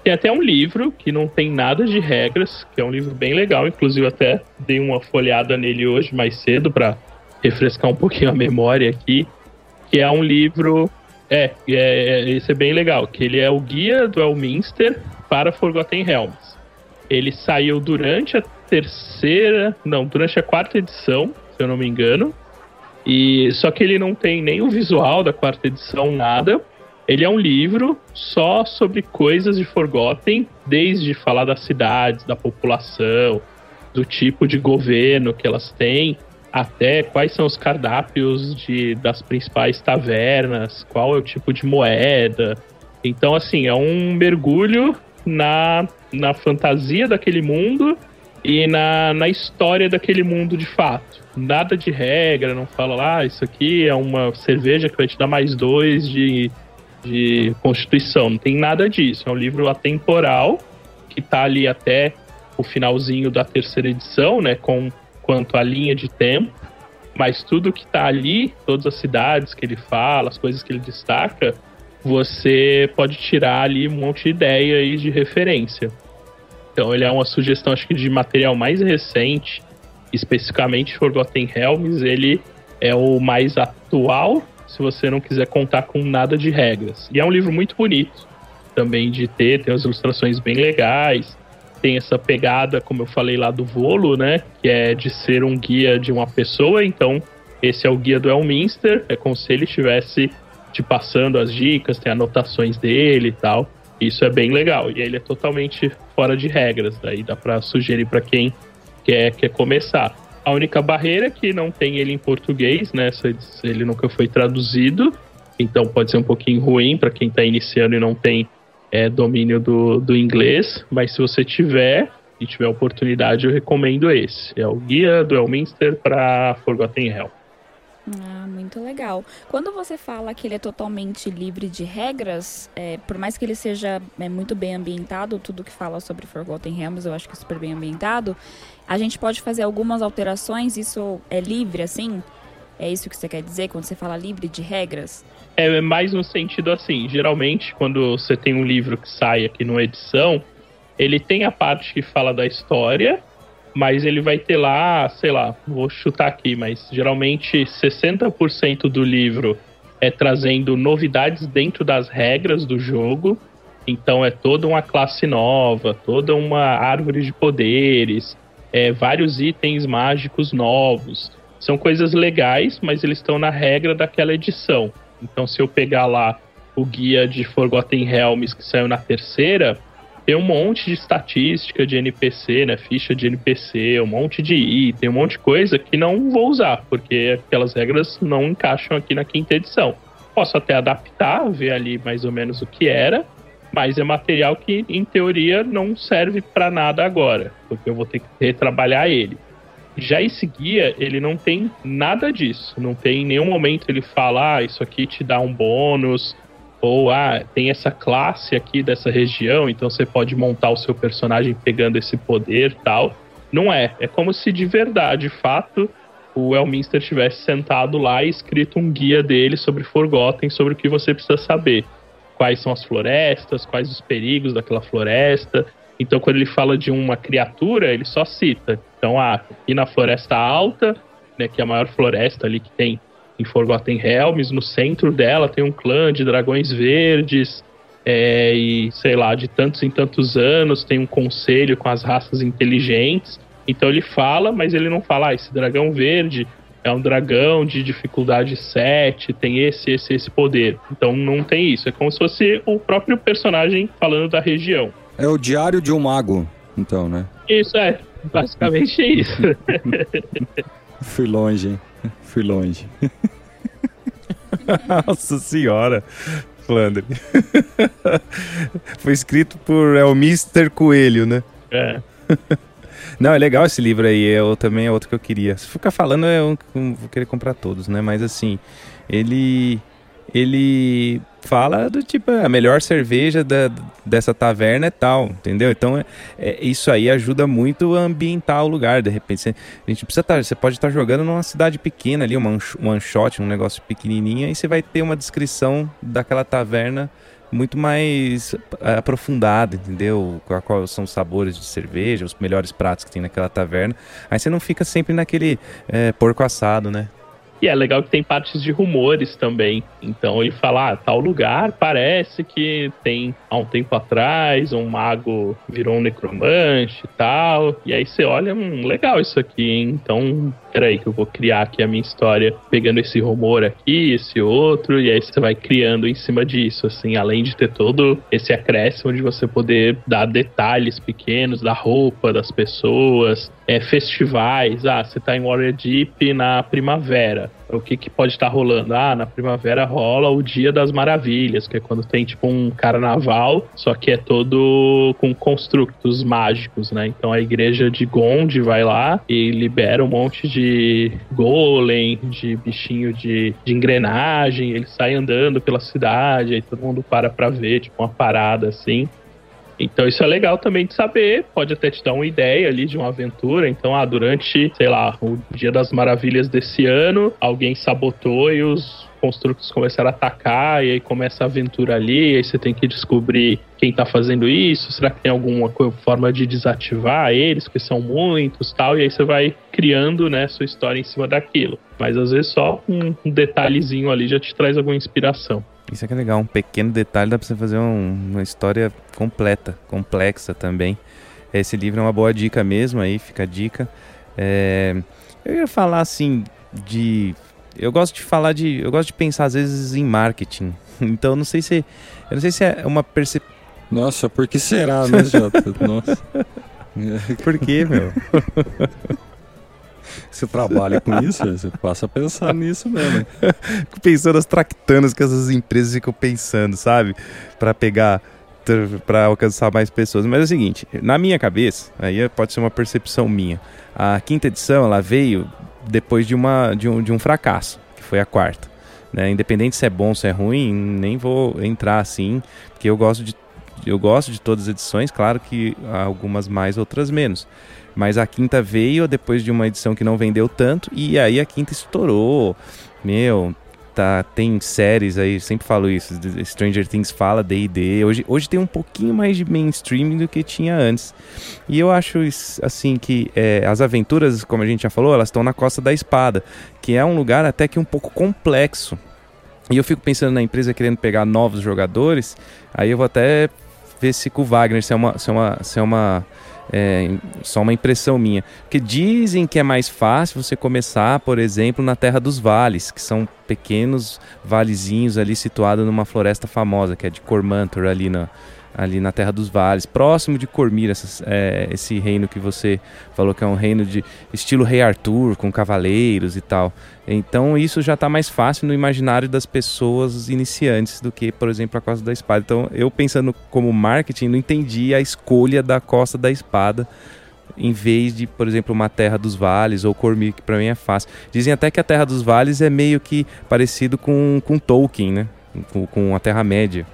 E: Tem até um livro que não tem nada de regras, que é um livro bem legal, inclusive até dei uma folhada nele hoje mais cedo para refrescar um pouquinho a memória aqui, que é um livro é, é, é, esse é bem legal, que ele é o guia do Elminster para Forgotten Realms. Ele saiu durante a terceira, não, durante a quarta edição, se eu não me engano. E só que ele não tem nem o visual da quarta edição, nada. Ele é um livro só sobre coisas de Forgotten, desde falar das cidades, da população, do tipo de governo que elas têm, até quais são os cardápios de, das principais tavernas, qual é o tipo de moeda. Então, assim, é um mergulho na, na fantasia daquele mundo e na, na história daquele mundo de fato. Nada de regra, não fala lá, ah, isso aqui é uma cerveja que vai te dar mais dois de, de constituição. Não tem nada disso. É um livro atemporal que está ali até o finalzinho da terceira edição, né? Com quanto à linha de tempo. Mas tudo que está ali, todas as cidades que ele fala, as coisas que ele destaca, você pode tirar ali um monte de ideia e de referência. Então ele é uma sugestão, acho que de material mais recente, especificamente Forgotten Realms, ele é o mais atual, se você não quiser contar com nada de regras. E é um livro muito bonito também de ter, tem as ilustrações bem legais, tem essa pegada, como eu falei lá do Volo, né, que é de ser um guia de uma pessoa, então esse é o guia do Elminster, é como se ele estivesse te passando as dicas, tem anotações dele e tal. Isso é bem legal. E ele é totalmente fora de regras. Daí dá para sugerir para quem quer, quer começar. A única barreira é que não tem ele em português, né? Ele nunca foi traduzido. Então pode ser um pouquinho ruim para quem está iniciando e não tem é, domínio do, do inglês. Mas se você tiver e tiver oportunidade, eu recomendo esse. É o Guia do Elminster para Forgotten Hell.
F: Ah, muito legal. Quando você fala que ele é totalmente livre de regras, é, por mais que ele seja é, muito bem ambientado, tudo que fala sobre Forgotten Realms eu acho que é super bem ambientado, a gente pode fazer algumas alterações, isso é livre, assim? É isso que você quer dizer quando você fala livre de regras?
E: É mais no sentido assim, geralmente quando você tem um livro que sai aqui numa edição, ele tem a parte que fala da história, mas ele vai ter lá, sei lá, vou chutar aqui, mas geralmente 60% do livro é trazendo novidades dentro das regras do jogo. Então é toda uma classe nova, toda uma árvore de poderes, é, vários itens mágicos novos. São coisas legais, mas eles estão na regra daquela edição. Então se eu pegar lá o guia de Forgotten Realms que saiu na terceira, tem um monte de estatística de NPC, né? Ficha de NPC, um monte de item, um monte de coisa que não vou usar, porque aquelas regras não encaixam aqui na quinta edição. Posso até adaptar, ver ali mais ou menos o que era, mas é material que, em teoria, não serve para nada agora, porque eu vou ter que retrabalhar ele. Já esse guia, ele não tem nada disso. Não tem em nenhum momento ele fala, ah, isso aqui te dá um bônus, ou ah, tem essa classe aqui dessa região, então você pode montar o seu personagem pegando esse poder tal. Não é. É como se de verdade, de fato, o Elminster tivesse sentado lá e escrito um guia dele sobre Forgotten, sobre o que você precisa saber. Quais são as florestas, quais os perigos daquela floresta. Então, quando ele fala de uma criatura, ele só cita. Então, ah, aqui na Floresta Alta, né, que é a maior floresta ali que tem em Forgotten Realms, no centro dela tem um clã de dragões verdes, é, e sei lá, de tantos em tantos anos tem um conselho com as raças inteligentes. Então ele fala, mas ele não fala, ah, esse dragão verde é um dragão de dificuldade 7, tem esse, esse, esse poder. Então não tem isso. É como se fosse o próprio personagem falando da região.
C: É o diário de um mago, então, né?
E: Isso é, basicamente é isso.
C: Fui longe, hein? Fui longe.
B: Nossa senhora, Flandre. Foi escrito por é o Mr. Coelho, né?
E: É.
B: Não, é legal esse livro aí. Eu também é outro que eu queria. Se ficar falando, eu vou querer comprar todos, né? Mas assim, ele ele fala do tipo, a melhor cerveja da, dessa taverna é tal, entendeu? Então, é, é, isso aí ajuda muito a ambientar o lugar. De repente, você, a gente precisa estar, tá, você pode estar tá jogando numa cidade pequena ali, um one shot, um negócio pequenininho, e você vai ter uma descrição daquela taverna muito mais é, aprofundada, entendeu? Quais são os sabores de cerveja, os melhores pratos que tem naquela taverna. Aí você não fica sempre naquele é, porco assado, né?
E: E é legal que tem partes de rumores também. Então ele fala, ah, tal lugar parece que tem há um tempo atrás um mago virou um necromante e tal. E aí você olha, hum, legal isso aqui, hein? Então, peraí que eu vou criar aqui a minha história pegando esse rumor aqui, esse outro, e aí você vai criando em cima disso, assim, além de ter todo esse acréscimo de você poder dar detalhes pequenos da roupa das pessoas, é, festivais. Ah, você tá em Warrior Deep na primavera. O que, que pode estar tá rolando? Ah, na primavera rola o Dia das Maravilhas, que é quando tem tipo um carnaval, só que é todo com construtos mágicos, né? Então a igreja de Gond vai lá e libera um monte de golem, de bichinho de, de engrenagem, ele sai andando pela cidade, aí todo mundo para pra ver, tipo uma parada assim. Então isso é legal também de saber, pode até te dar uma ideia ali de uma aventura. Então, ah, durante, sei lá, o Dia das Maravilhas desse ano, alguém sabotou e os construtos começaram a atacar, e aí começa a aventura ali, e aí você tem que descobrir quem tá fazendo isso, será que tem alguma forma de desativar eles, que são muitos tal, e aí você vai criando, né, sua história em cima daquilo. Mas às vezes só um detalhezinho ali já te traz alguma inspiração.
B: Isso é que é legal, um pequeno detalhe dá pra você fazer um, uma história completa, complexa também. Esse livro é uma boa dica mesmo, aí fica a dica. É, eu ia falar assim de. Eu gosto de falar de. Eu gosto de pensar às vezes em marketing. Então não sei se. Eu não sei se é uma percepção.
C: Nossa, por que será, né, Jota? Nossa.
B: por que, meu?
C: Você trabalha com isso, você passa a pensar nisso mesmo.
B: Pensando as tractanas que essas empresas ficam pensando, sabe? Para pegar para alcançar mais pessoas. Mas é o seguinte, na minha cabeça, aí pode ser uma percepção minha. A quinta edição ela veio depois de uma de um, de um fracasso, que foi a quarta. Né? Independente se é bom, se é ruim, nem vou entrar assim, porque eu gosto de eu gosto de todas as edições, claro que algumas mais, outras menos. Mas a quinta veio depois de uma edição que não vendeu tanto e aí a quinta estourou. Meu, tá, tem séries aí, sempre falo isso, Stranger Things fala D&D, hoje, hoje tem um pouquinho mais de mainstream do que tinha antes. E eu acho assim que é, as aventuras, como a gente já falou, elas estão na Costa da Espada, que é um lugar até que um pouco complexo. E eu fico pensando na empresa querendo pegar novos jogadores, aí eu vou até ver se com o Wagner, se é uma, se é uma, se é uma é, só uma impressão minha. Porque dizem que é mais fácil você começar, por exemplo, na Terra dos Vales, que são pequenos valezinhos ali situados numa floresta famosa, que é de Cormantor, ali na, ali na Terra dos Vales, próximo de Cormir, é, esse reino que você falou que é um reino de estilo Rei Arthur, com cavaleiros e tal. Então isso já está mais fácil no imaginário das pessoas iniciantes do que, por exemplo, a Costa da Espada. Então eu pensando como marketing, não entendi a escolha da Costa da Espada em vez de, por exemplo, uma Terra dos Vales ou Cormir, que para mim é fácil. Dizem até que a Terra dos Vales é meio que parecido com, com Tolkien, né? Com, com a Terra-média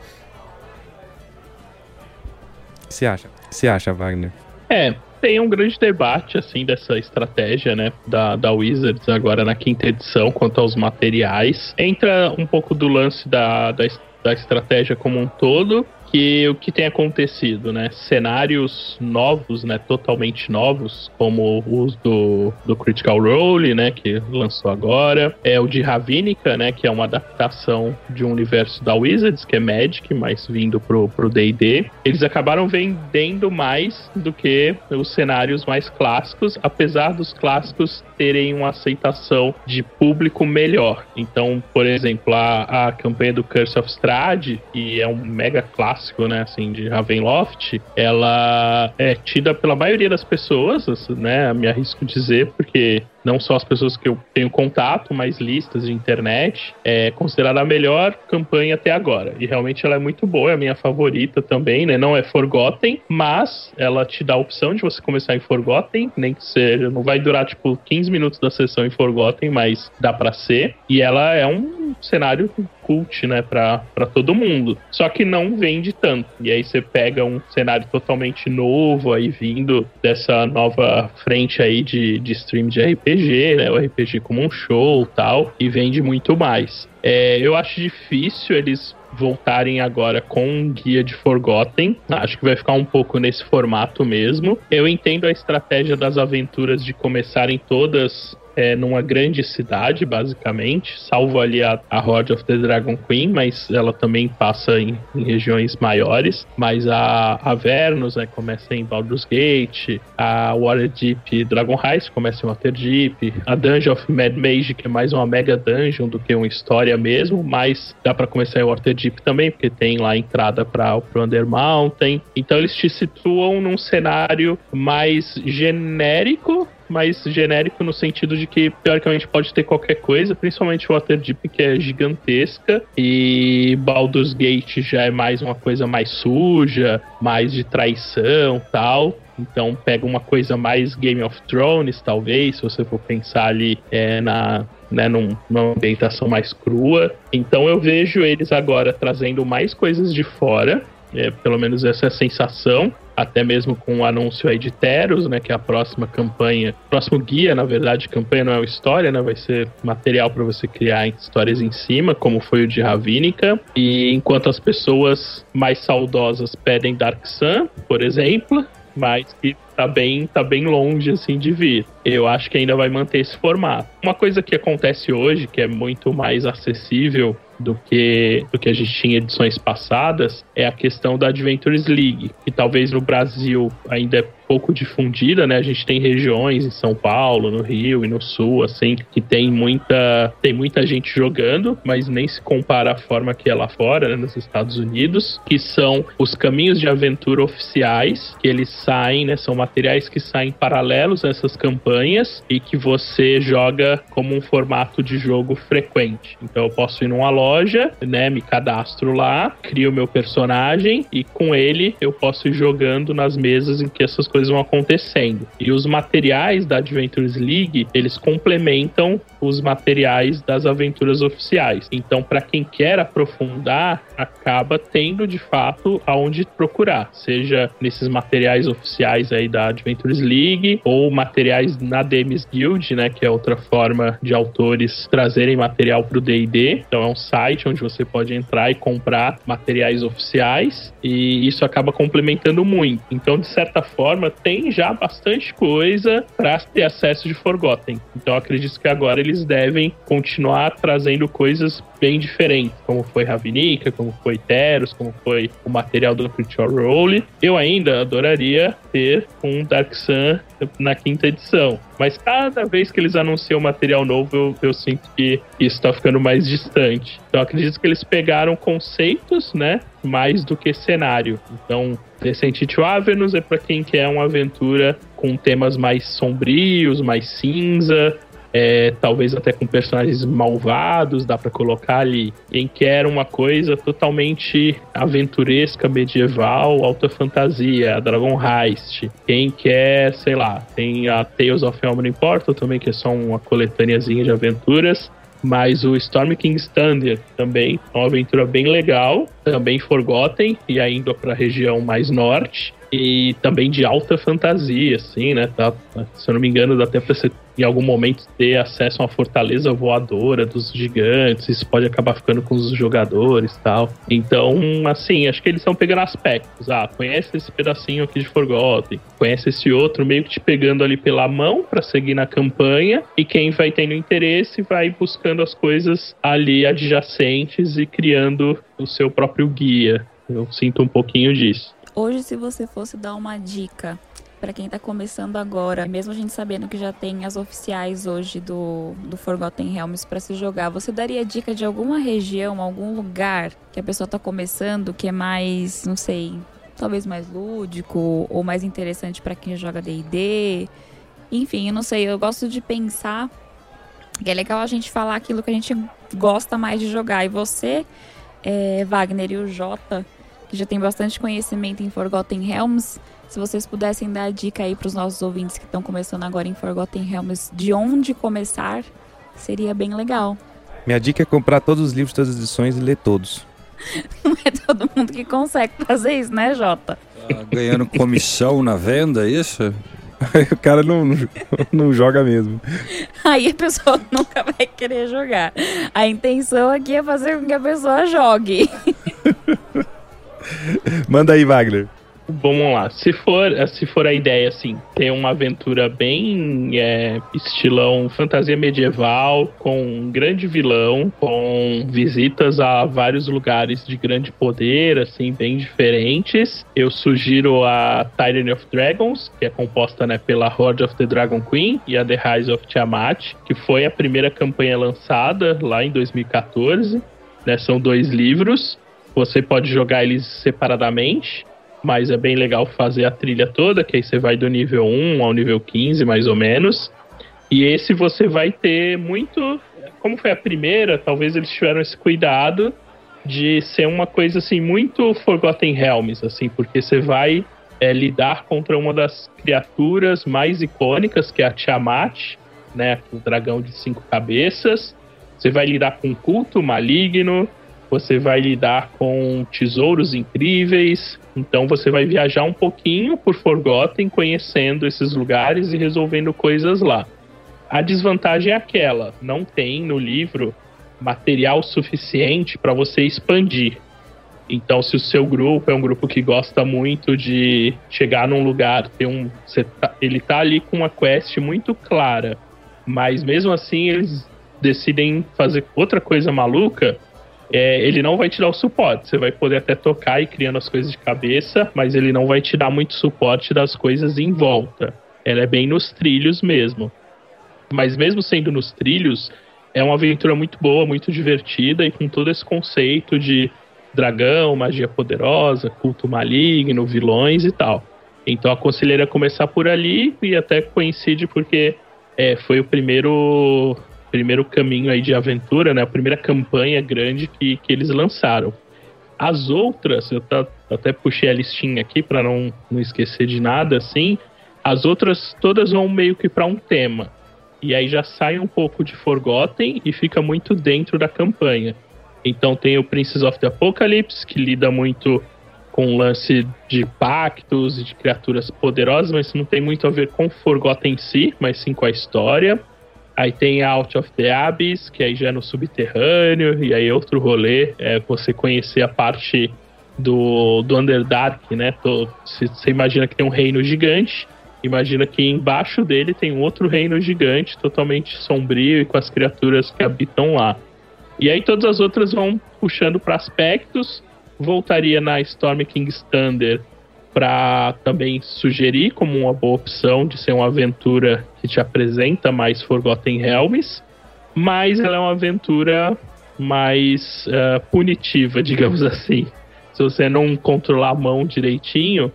B: você acha? Você acha, Wagner?
E: É, tem um grande debate, assim, dessa estratégia, né, da, da Wizards agora na quinta edição quanto aos materiais. Entra um pouco do lance da, da, da estratégia como um todo que o que tem acontecido, né? Cenários novos, né? Totalmente novos, como os do, do Critical Role, né? Que lançou agora. É o de Ravnica, né? Que é uma adaptação de um universo da Wizards, que é Magic, mas vindo pro D&D. Eles acabaram vendendo mais do que os cenários mais clássicos, apesar dos clássicos terem uma aceitação de público melhor. Então, por exemplo, a, a campanha do Curse of Strahd, que é um mega clássico clássico, né, assim, de Ravenloft, ela é tida pela maioria das pessoas, né, me arrisco dizer, porque não só as pessoas que eu tenho contato, mas listas de internet, é considerada a melhor campanha até agora. E realmente ela é muito boa, é a minha favorita também, né? Não é Forgotten, mas ela te dá a opção de você começar em Forgotten, nem que seja, não vai durar tipo 15 minutos da sessão em Forgotten, mas dá para ser. E ela é um cenário cult, né, pra, todo mundo. Só que não vende tanto. E aí você pega um cenário totalmente novo aí vindo dessa nova frente aí de, de stream de RPG, né, o RPG como um show tal, e vende muito mais. É, eu acho difícil eles voltarem agora com um guia de Forgotten. Acho que vai ficar um pouco nesse formato mesmo. Eu entendo a estratégia das aventuras de começarem todas é numa grande cidade, basicamente, salvo ali a, a Horde of the Dragon Queen, mas ela também passa em, em regiões maiores. Mas a Avernus né, começa em Baldur's Gate, a Waterdeep Dragon Heist começa em Waterdeep, a Dungeon of Mad Mage, que é mais uma mega dungeon do que uma história mesmo, mas dá para começar em Waterdeep também, porque tem lá a entrada para o Under Mountain. Então eles te situam num cenário mais genérico mais genérico no sentido de que teoricamente pode ter qualquer coisa, principalmente Waterdeep que é gigantesca e Baldur's Gate já é mais uma coisa mais suja, mais de traição, tal. Então pega uma coisa mais Game of Thrones, talvez, se você for pensar ali é, na, né, num, numa ambientação mais crua. Então eu vejo eles agora trazendo mais coisas de fora, é, pelo menos essa é a sensação até mesmo com o anúncio aí de Teros, né, que é a próxima campanha, próximo guia, na verdade, campanha não é uma história, né, vai ser material para você criar histórias em cima, como foi o de Ravínica, e enquanto as pessoas mais saudosas pedem Dark Sun, por exemplo, mas que tá bem, tá bem longe assim de vir. Eu acho que ainda vai manter esse formato. Uma coisa que acontece hoje, que é muito mais acessível do que, do que a gente tinha em edições passadas é a questão da Adventures League, que talvez no Brasil ainda é pouco difundida, né? A gente tem regiões em São Paulo, no Rio e no Sul, assim, que tem muita, tem muita gente jogando, mas nem se compara à forma que é lá fora, né, nos Estados Unidos, que são os caminhos de aventura oficiais, que eles saem, né? São materiais que saem paralelos a essas campanhas e que você joga como um formato de jogo frequente. Então eu posso ir numa loja, né? Me cadastro lá, crio meu personagem e com ele eu posso ir jogando nas mesas em que essas coisas coisas vão acontecendo. E os materiais da Adventures League, eles complementam os materiais das aventuras oficiais. Então, para quem quer aprofundar, acaba tendo de fato aonde procurar, seja nesses materiais oficiais aí da Adventures League ou materiais na Demis Guild, né, que é outra forma de autores trazerem material para o D&D. Então, é um site onde você pode entrar e comprar materiais oficiais e isso acaba complementando muito. Então, de certa forma, tem já bastante coisa para ter acesso de Forgotten. Então, acredito que agora eles devem continuar trazendo coisas bem diferentes, como foi Ravinica, como foi Teros, como foi o material do Critical Role. Eu ainda adoraria ter um Dark Sun na quinta edição. Mas cada vez que eles anunciam material novo, eu, eu sinto que isso está ficando mais distante. Então acredito que eles pegaram conceitos, né? Mais do que cenário. Então, Descent to Avernus é para quem quer uma aventura com temas mais sombrios, mais cinza, é, talvez até com personagens malvados, dá para colocar ali. Quem quer uma coisa totalmente aventuresca, medieval, alta fantasia, a Dragon Heist. Quem quer, sei lá, tem a Tales of Elmer Portal também, que é só uma coletâneazinha de aventuras. Mas o Storm King's Thunder também uma aventura bem legal, também Forgotten, e ainda para a região mais norte e também de alta fantasia, assim, né? Tá, se eu não me engano, dá até pra você em algum momento ter acesso a uma fortaleza voadora dos gigantes, isso pode acabar ficando com os jogadores tal. Então, assim, acho que eles estão pegando aspectos. Ah, conhece esse pedacinho aqui de Forgotten, conhece esse outro, meio que te pegando ali pela mão para seguir na campanha, e quem vai tendo interesse vai buscando as coisas ali adjacentes e criando o seu próprio guia. Eu sinto um pouquinho disso.
F: Hoje, se você fosse dar uma dica para quem está começando agora, mesmo a gente sabendo que já tem as oficiais hoje do, do Forgotten Realms para se jogar, você daria dica de alguma região, algum lugar que a pessoa está começando que é mais, não sei, talvez mais lúdico ou mais interessante para quem joga D&D? Enfim, eu não sei, eu gosto de pensar que é legal a gente falar aquilo que a gente gosta mais de jogar. E você, é, Wagner e o Jota, que já tem bastante conhecimento em Forgotten Realms. Se vocês pudessem dar a dica aí para os nossos ouvintes que estão começando agora em Forgotten Realms, de onde começar, seria bem legal.
B: Minha dica é comprar todos os livros, todas as edições e ler todos.
F: Não é todo mundo que consegue fazer isso, né, Jota?
C: Tá ganhando comissão na venda, é isso?
B: o cara não, não, não, joga mesmo.
F: Aí a pessoa nunca vai querer jogar. A intenção aqui é fazer com que a pessoa jogue.
B: Manda aí, Wagner.
E: Vamos lá. Se for, se for a ideia, assim, ter uma aventura bem é, estilão fantasia medieval, com um grande vilão, com visitas a vários lugares de grande poder, assim, bem diferentes, eu sugiro a Tyranny of Dragons, que é composta né, pela Horde of the Dragon Queen e a The Rise of Tiamat, que foi a primeira campanha lançada lá em 2014. Né, são dois livros. Você pode jogar eles separadamente mas é bem legal fazer a trilha toda, que aí você vai do nível 1 ao nível 15, mais ou menos. E esse você vai ter muito. Como foi a primeira, talvez eles tiveram esse cuidado de ser uma coisa assim, muito Forgotten Realms, assim, porque você vai é, lidar contra uma das criaturas mais icônicas, que é a Tiamat, né? O dragão de cinco cabeças. Você vai lidar com um culto maligno, você vai lidar com tesouros incríveis. Então você vai viajar um pouquinho por Forgotten, conhecendo esses lugares e resolvendo coisas lá. A desvantagem é aquela: não tem no livro material suficiente para você expandir. Então, se o seu grupo é um grupo que gosta muito de chegar num lugar, ter um, tá, ele tá ali com uma quest muito clara, mas mesmo assim eles decidem fazer outra coisa maluca, é, ele não vai te dar o suporte. Você vai poder até tocar e criando as coisas de cabeça, mas ele não vai te dar muito suporte das coisas em volta. Ela é bem nos trilhos mesmo. Mas mesmo sendo nos trilhos, é uma aventura muito boa, muito divertida e com todo esse conceito de dragão, magia poderosa, culto maligno, vilões e tal. Então aconselharia começar por ali e até coincide porque é, foi o primeiro primeiro caminho aí de aventura, né? A primeira campanha grande que, que eles lançaram. As outras, eu tá, até puxei a listinha aqui para não, não esquecer de nada, assim. As outras todas vão meio que para um tema. E aí já sai um pouco de Forgotten e fica muito dentro da campanha. Então tem o Princess of the Apocalypse, que lida muito com o lance de pactos e de criaturas poderosas, mas não tem muito a ver com Forgotten em si, mas sim com a história. Aí tem Out of the Abyss, que aí já é no subterrâneo, e aí outro rolê é você conhecer a parte do, do Underdark, né? Você imagina que tem um reino gigante, imagina que embaixo dele tem outro reino gigante, totalmente sombrio e com as criaturas que habitam lá. E aí todas as outras vão puxando para aspectos. Voltaria na Storm King's Thunder para também sugerir como uma boa opção de ser uma aventura que te apresenta mais Forgotten Realms, mas ela é uma aventura mais uh, punitiva, digamos assim. Se você não controlar a mão direitinho,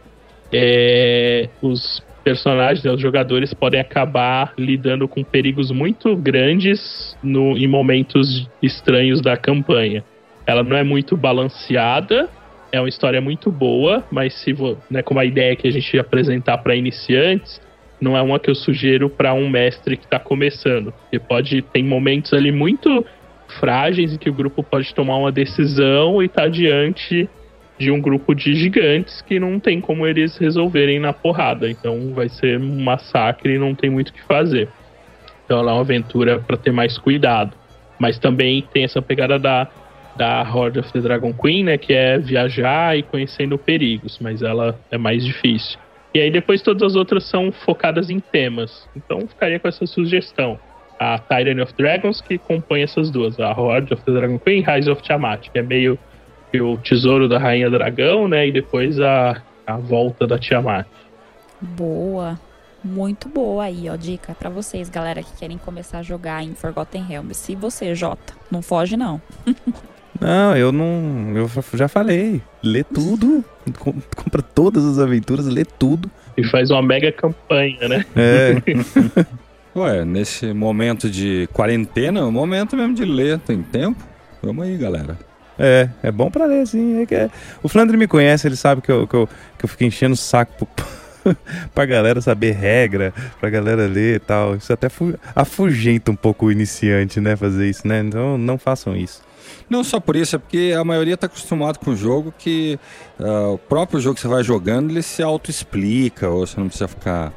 E: é, os personagens, né, os jogadores podem acabar lidando com perigos muito grandes no, em momentos estranhos da campanha. Ela não é muito balanceada, é uma história muito boa, mas se né, como a ideia que a gente ia apresentar para iniciantes, não é uma que eu sugiro para um mestre que está começando. Porque pode tem momentos ali muito frágeis em que o grupo pode tomar uma decisão e tá diante de um grupo de gigantes que não tem como eles resolverem na porrada. Então vai ser um massacre e não tem muito o que fazer. Então ela é uma aventura para ter mais cuidado. Mas também tem essa pegada da da Horde of the Dragon Queen, né? Que é viajar e conhecendo perigos, mas ela é mais difícil. E aí depois todas as outras são focadas em temas. Então ficaria com essa sugestão. A Tyranny of Dragons, que compõe essas duas. A Horde of the Dragon Queen e Rise of Tiamat, que é meio o tesouro da Rainha Dragão, né? E depois a, a volta da Tiamat.
F: Boa. Muito boa aí, ó. Dica para vocês, galera, que querem começar a jogar em Forgotten Realms. Se você, Jota, não foge, não.
B: Não, eu não. Eu já falei. Lê tudo. Compra todas as aventuras, lê tudo.
E: E faz uma mega campanha, né?
B: É.
C: Ué, nesse momento de quarentena, é o momento mesmo de ler. Tem tempo? Vamos aí, galera.
B: É, é bom pra ler, sim. É que é... O Flandre me conhece, ele sabe que eu, que eu, que eu fico enchendo o saco pro... pra galera saber regra, pra galera ler e tal. Isso até afugenta um pouco o iniciante, né? Fazer isso, né? Então não façam isso.
C: Não só por isso, é porque a maioria está acostumado com o jogo que uh, o próprio jogo que você vai jogando ele se auto-explica, ou você não precisa ficar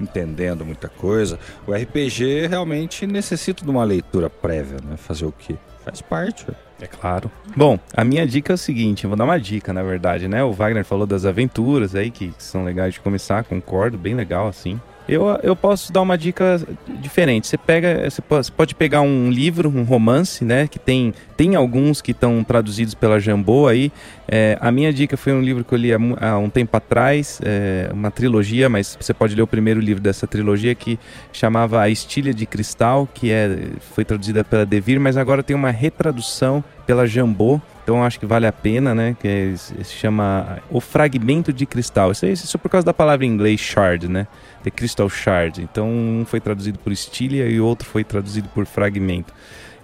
C: entendendo muita coisa. O RPG realmente necessita de uma leitura prévia, né? Fazer o quê? Faz parte.
B: É claro. Bom, a minha dica é o seguinte, vou dar uma dica, na verdade, né? O Wagner falou das aventuras aí, que são legais de começar, concordo, bem legal, assim. Eu, eu posso dar uma dica diferente. Você pega, você pode pegar um livro, um romance, né? Que tem, tem alguns que estão traduzidos pela Jambô aí. É, a minha dica foi um livro que eu li há, há um tempo atrás, é, uma trilogia, mas você pode ler o primeiro livro dessa trilogia que chamava A Estilha de Cristal, que é, foi traduzida pela Devir, mas agora tem uma retradução pela Jambô. Então acho que vale a pena, né? Que é, se chama O Fragmento de Cristal. Isso, é, isso por causa da palavra em inglês shard, né? The Crystal Shard. Então um foi traduzido por Stilia e outro foi traduzido por Fragmento.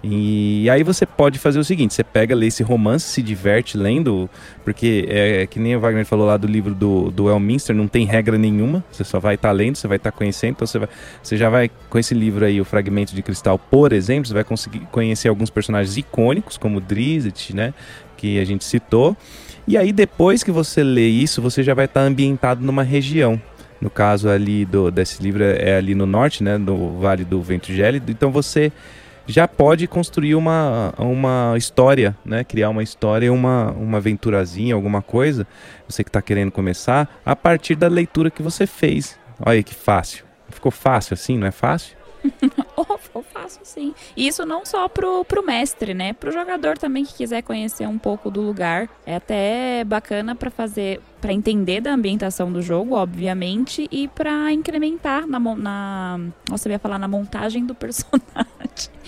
B: E aí você pode fazer o seguinte: você pega, lê esse romance, se diverte lendo, porque é, é que nem o Wagner falou lá do livro do, do Elminster, não tem regra nenhuma, você só vai estar tá lendo, você vai estar tá conhecendo, então você, vai, você já vai, com esse livro aí, o Fragmento de Cristal, por exemplo, você vai conseguir conhecer alguns personagens icônicos, como Drizzt, né, que a gente citou, e aí depois que você lê isso, você já vai estar tá ambientado numa região. No caso ali do, desse livro é ali no norte, né, no Vale do Vento Gélido. Então você já pode construir uma, uma história, né? Criar uma história, uma, uma aventurazinha, alguma coisa. Você que está querendo começar, a partir da leitura que você fez. Olha que fácil. Ficou fácil assim, não é fácil?
F: ficou fácil sim. E isso não só pro, pro mestre, né? Pro jogador também que quiser conhecer um pouco do lugar. É até bacana para fazer, para entender da ambientação do jogo, obviamente, e para incrementar na, na. Nossa, eu ia falar na montagem do personagem.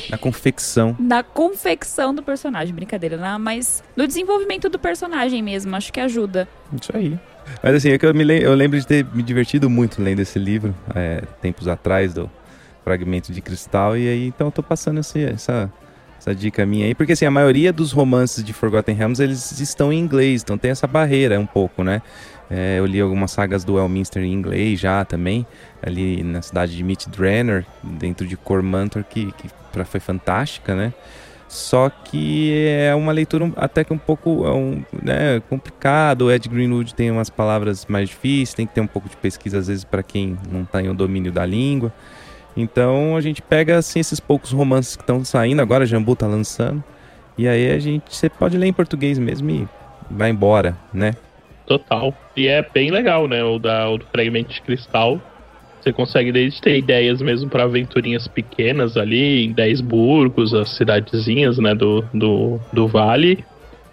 B: Na confecção.
F: Na confecção do personagem, brincadeira, né? mas no desenvolvimento do personagem mesmo, acho que ajuda.
B: Isso aí. Mas assim, é que eu, me lembro, eu lembro de ter me divertido muito lendo esse livro, é, tempos atrás, do, fragmento de cristal. E aí, então, eu tô passando essa, essa dica minha aí. Porque, assim, a maioria dos romances de Forgotten Realms, eles estão em inglês. Então tem essa barreira um pouco, né? É, eu li algumas sagas do Elminster em inglês já também. Ali na cidade de Meat dentro de Cormantor, que, que pra, foi fantástica, né? Só que é uma leitura até que um pouco é um, né, complicado. O Ed Greenwood tem umas palavras mais difíceis, tem que ter um pouco de pesquisa às vezes para quem não tem o domínio da língua. Então a gente pega assim esses poucos romances que estão saindo, agora Jambu tá lançando. E aí a gente você pode ler em português mesmo e vai embora, né?
E: Total. E é bem legal, né? O, da, o do Fragmento de Cristal. Você consegue desde ter ideias mesmo para aventurinhas pequenas ali, em 10 burgos, as cidadezinhas, né, do, do, do vale,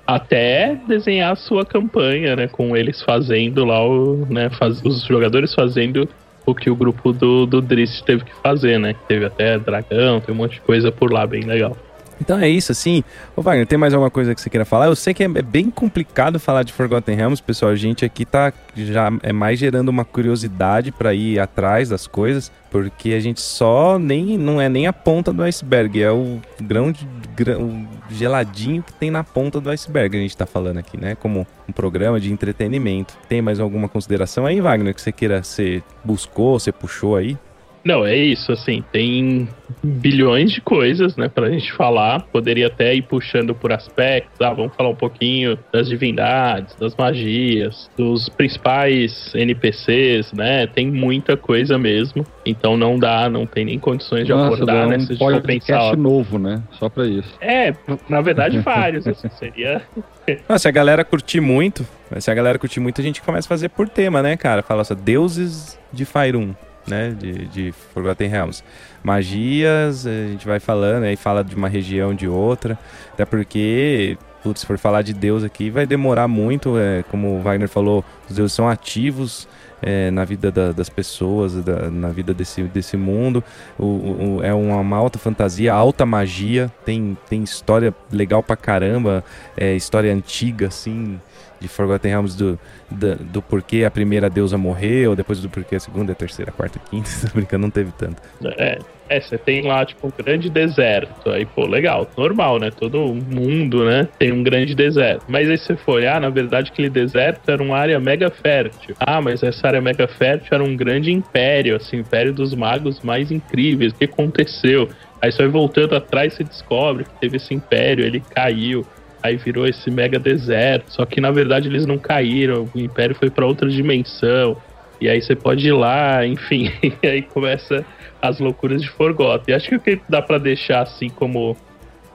E: até desenhar a sua campanha, né, com eles fazendo lá o, né, faz, os jogadores fazendo o que o grupo do, do Driss teve que fazer, né? Teve até dragão, tem um monte de coisa por lá bem legal.
B: Então é isso, assim. Ô Wagner, tem mais alguma coisa que você queira falar? Eu sei que é bem complicado falar de Forgotten Realms, pessoal. A gente aqui tá já é mais gerando uma curiosidade para ir atrás das coisas, porque a gente só nem não é nem a ponta do iceberg, é o grão de grão geladinho que tem na ponta do iceberg a gente tá falando aqui, né? Como um programa de entretenimento. Tem mais alguma consideração aí, Wagner, que você queira você buscou, você puxou aí?
E: Não, é isso, assim, tem bilhões de coisas, né, pra gente falar. Poderia até ir puxando por aspectos, ah, vamos falar um pouquinho das divindades, das magias, dos principais NPCs, né? Tem muita coisa mesmo. Então não dá, não tem nem condições de Nossa, abordar, né?
D: Se a gente for pensar. novo, né? Só pra isso.
E: É, na verdade, vários, assim, seria.
B: Não, se a galera curtir muito, se a galera curtir muito, a gente começa a fazer por tema, né, cara? Fala só, deuses de Faerun né, de, de Forgotten Realms. Magias, a gente vai falando, aí fala de uma região, de outra, até porque, putz, se for falar de Deus aqui, vai demorar muito, é, como o Wagner falou, os deuses são ativos, é, na vida da, das pessoas, da, na vida desse, desse mundo. O, o, é uma, uma, alta fantasia, alta magia, tem, tem história legal pra caramba, é, história antiga, assim, de Forgotten Realms do, do, do, porquê a primeira deusa morreu, depois do porquê a segunda, a terceira, a quarta, a quinta, tá brincando, não teve tanto.
E: É, é, você tem lá, tipo, um grande deserto, aí, pô, legal, normal, né, todo mundo, né, tem um grande deserto, mas aí você foi, ah, na verdade aquele deserto era uma área mega fértil, ah, mas essa área mega fértil era um grande império, assim, império dos magos mais incríveis, o que aconteceu? Aí você vai voltando atrás e descobre que teve esse império, ele caiu, Aí virou esse mega deserto. Só que na verdade eles não caíram. O Império foi para outra dimensão. E aí você pode ir lá, enfim, e aí começa as loucuras de Forgotten. Acho que o que dá para deixar assim como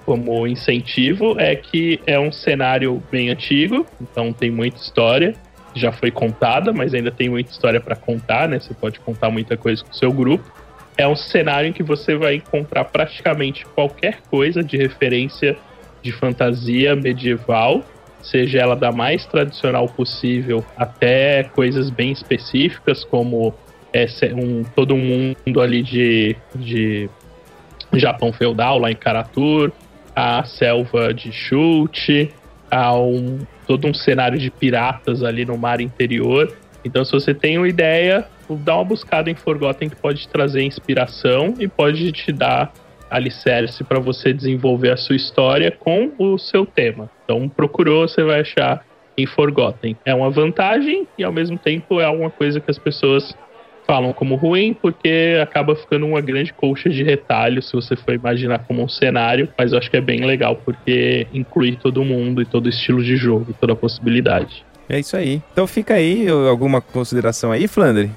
E: como incentivo é que é um cenário bem antigo, então tem muita história, já foi contada, mas ainda tem muita história para contar, né? Você pode contar muita coisa com o seu grupo. É um cenário em que você vai encontrar praticamente qualquer coisa de referência de fantasia medieval, seja ela da mais tradicional possível até coisas bem específicas, como é, um, todo um mundo ali de, de Japão feudal, lá em Karatur, a selva de Chute, a um, todo um cenário de piratas ali no mar interior. Então, se você tem uma ideia, dá uma buscada em Forgotten que pode trazer inspiração e pode te dar alicerce para você desenvolver a sua história com o seu tema. Então, procurou, você vai achar em Forgotten. É uma vantagem e, ao mesmo tempo, é alguma coisa que as pessoas falam como ruim, porque acaba ficando uma grande colcha de retalho se você for imaginar como um cenário, mas eu acho que é bem legal porque inclui todo mundo e todo estilo de jogo, toda a possibilidade.
B: É isso aí. Então fica aí alguma consideração aí, Flandre?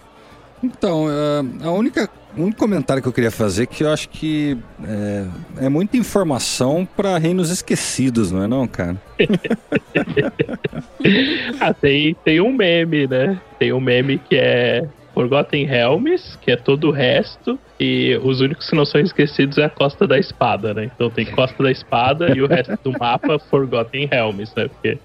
C: Então, uh, a única único comentário que eu queria fazer que eu acho que é, é muita informação para reinos esquecidos, não é não, cara?
E: ah, tem, tem um meme, né? Tem um meme que é Forgotten Helms, que é todo o resto, e os únicos que não são esquecidos é a Costa da Espada, né? Então tem Costa da Espada e o resto do mapa Forgotten Helms, né? Porque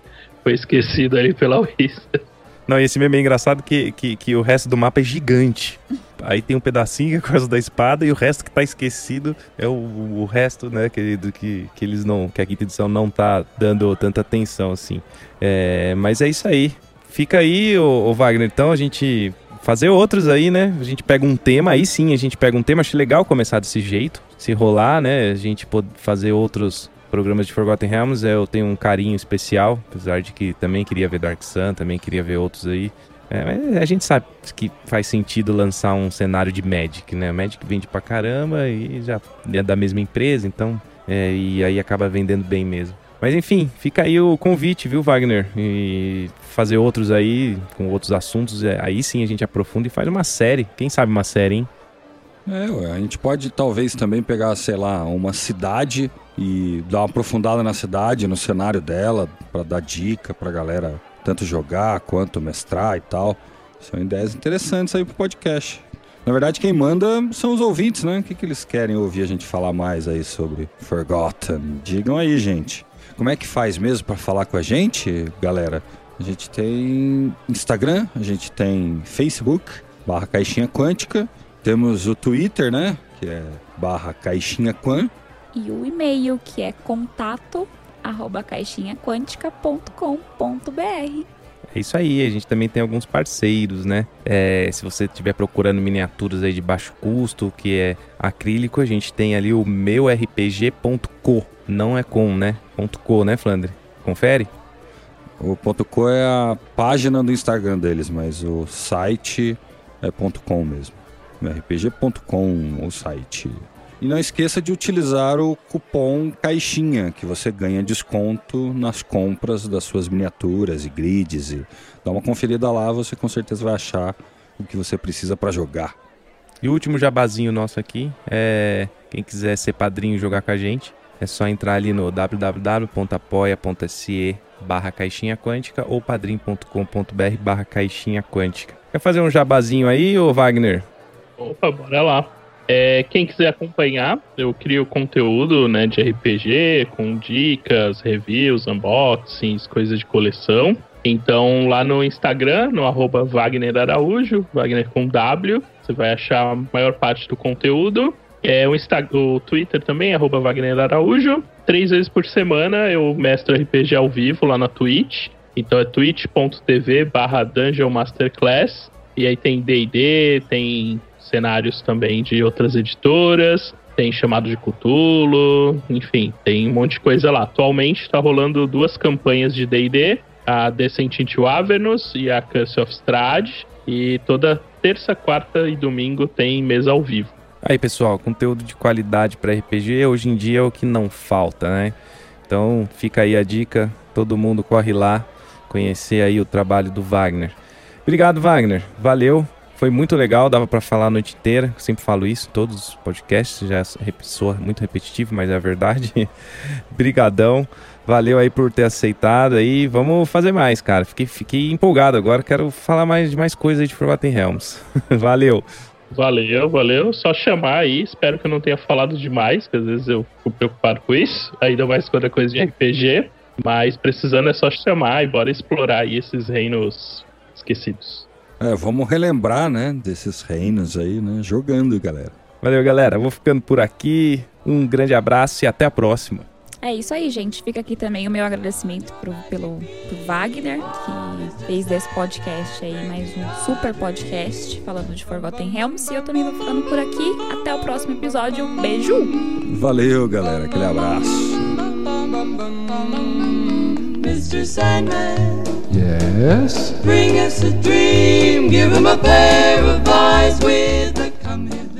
E: foi esquecido ali pela Wizard.
B: Não, e esse meme é engraçado que, que, que, o resto do mapa é gigante. Aí tem um pedacinho que é Costa da Espada e o resto que tá esquecido é o, o resto, né, que, do que, que eles não. que a quinta edição não tá dando tanta atenção, assim. É, mas é isso aí. Fica aí, o, o Wagner. Então a gente fazer outros aí, né? A gente pega um tema, aí sim a gente pega um tema. Acho legal começar desse jeito. Se rolar, né? A gente pode fazer outros programas de Forgotten Realms. Eu tenho um carinho especial, apesar de que também queria ver Dark Sun, também queria ver outros aí. É, a gente sabe que faz sentido lançar um cenário de Magic, né? Magic vende pra caramba e já é da mesma empresa, então. É, e aí acaba vendendo bem mesmo. Mas enfim, fica aí o convite, viu, Wagner? E fazer outros aí, com outros assuntos. É, aí sim a gente aprofunda e faz uma série. Quem sabe uma série, hein?
C: É, a gente pode talvez também pegar, sei lá, uma cidade e dar uma aprofundada na cidade, no cenário dela, para dar dica pra galera tanto jogar quanto mestrar e tal. São ideias interessantes aí pro podcast. Na verdade, quem manda são os ouvintes, né? O que, que eles querem ouvir a gente falar mais aí sobre Forgotten? Digam aí, gente. Como é que faz mesmo para falar com a gente, galera? A gente tem Instagram, a gente tem Facebook, barra Caixinha Quântica. Temos o Twitter, né? Que é barra Caixinha Quan.
F: E o e-mail, que é contato arroba caixinhaquântica.com.br.
B: É isso aí, a gente também tem alguns parceiros, né? É, se você estiver procurando miniaturas aí de baixo custo, que é acrílico, a gente tem ali o meurpg.co. Não é com, né? Ponto .co, né, Flandre? Confere?
C: O ponto .co é a página do Instagram deles, mas o site é ponto .com mesmo. rpg.com o site. E não esqueça de utilizar o cupom CAIXINHA, que você ganha desconto nas compras das suas miniaturas e grids. E dá uma conferida lá, você com certeza vai achar o que você precisa para jogar.
B: E o último jabazinho nosso aqui é quem quiser ser padrinho e jogar com a gente, é só entrar ali no www.apoia.se barra caixinha quântica ou padrim.com.br barra caixinha quântica. Quer fazer um jabazinho aí, ô Wagner?
E: Opa, bora lá. É, quem quiser acompanhar, eu crio conteúdo né, de RPG com dicas, reviews, unboxings, coisas de coleção. Então, lá no Instagram, no arroba Wagner Araújo, Wagner com W, você vai achar a maior parte do conteúdo. É, o, Insta o Twitter também, arroba Wagner Araújo. Três vezes por semana eu mestro RPG ao vivo lá na Twitch. Então é twitch.tv barra Dungeon Masterclass. E aí tem D&D, tem cenários também de outras editoras, tem chamado de Cthulhu, enfim, tem um monte de coisa lá. Atualmente está rolando duas campanhas de D&D, a Descent into Avernus e a Curse of Strahd, e toda terça, quarta e domingo tem mesa ao vivo.
B: Aí, pessoal, conteúdo de qualidade para RPG hoje em dia é o que não falta, né? Então, fica aí a dica, todo mundo corre lá conhecer aí o trabalho do Wagner. Obrigado, Wagner. Valeu. Foi muito legal, dava para falar a noite inteira. Sempre falo isso, todos os podcasts, já é muito repetitivo, mas é a verdade. Brigadão. Valeu aí por ter aceitado aí. Vamos fazer mais, cara. Fiquei, fiquei empolgado agora. Quero falar mais de mais coisas de Forgotten Realms. valeu.
E: Valeu, valeu. Só chamar aí. Espero que eu não tenha falado demais, que às vezes eu fico preocupado com isso. Ainda mais quando é coisa de RPG. Mas precisando é só chamar e bora explorar aí esses reinos esquecidos.
C: É, vamos relembrar, né, desses reinos aí, né, jogando, galera.
B: Valeu, galera. Vou ficando por aqui. Um grande abraço e até a próxima.
F: É isso aí, gente. Fica aqui também o meu agradecimento pro, pelo pro Wagner, que fez desse podcast aí mais um super podcast falando de Forgotten Realms. E eu também vou ficando por aqui. Até o próximo episódio. Beijo!
C: Valeu, galera. Aquele abraço.
A: Mr. Sandman,
D: Yes?
A: Bring us a dream, give him a pair of eyes with a come here.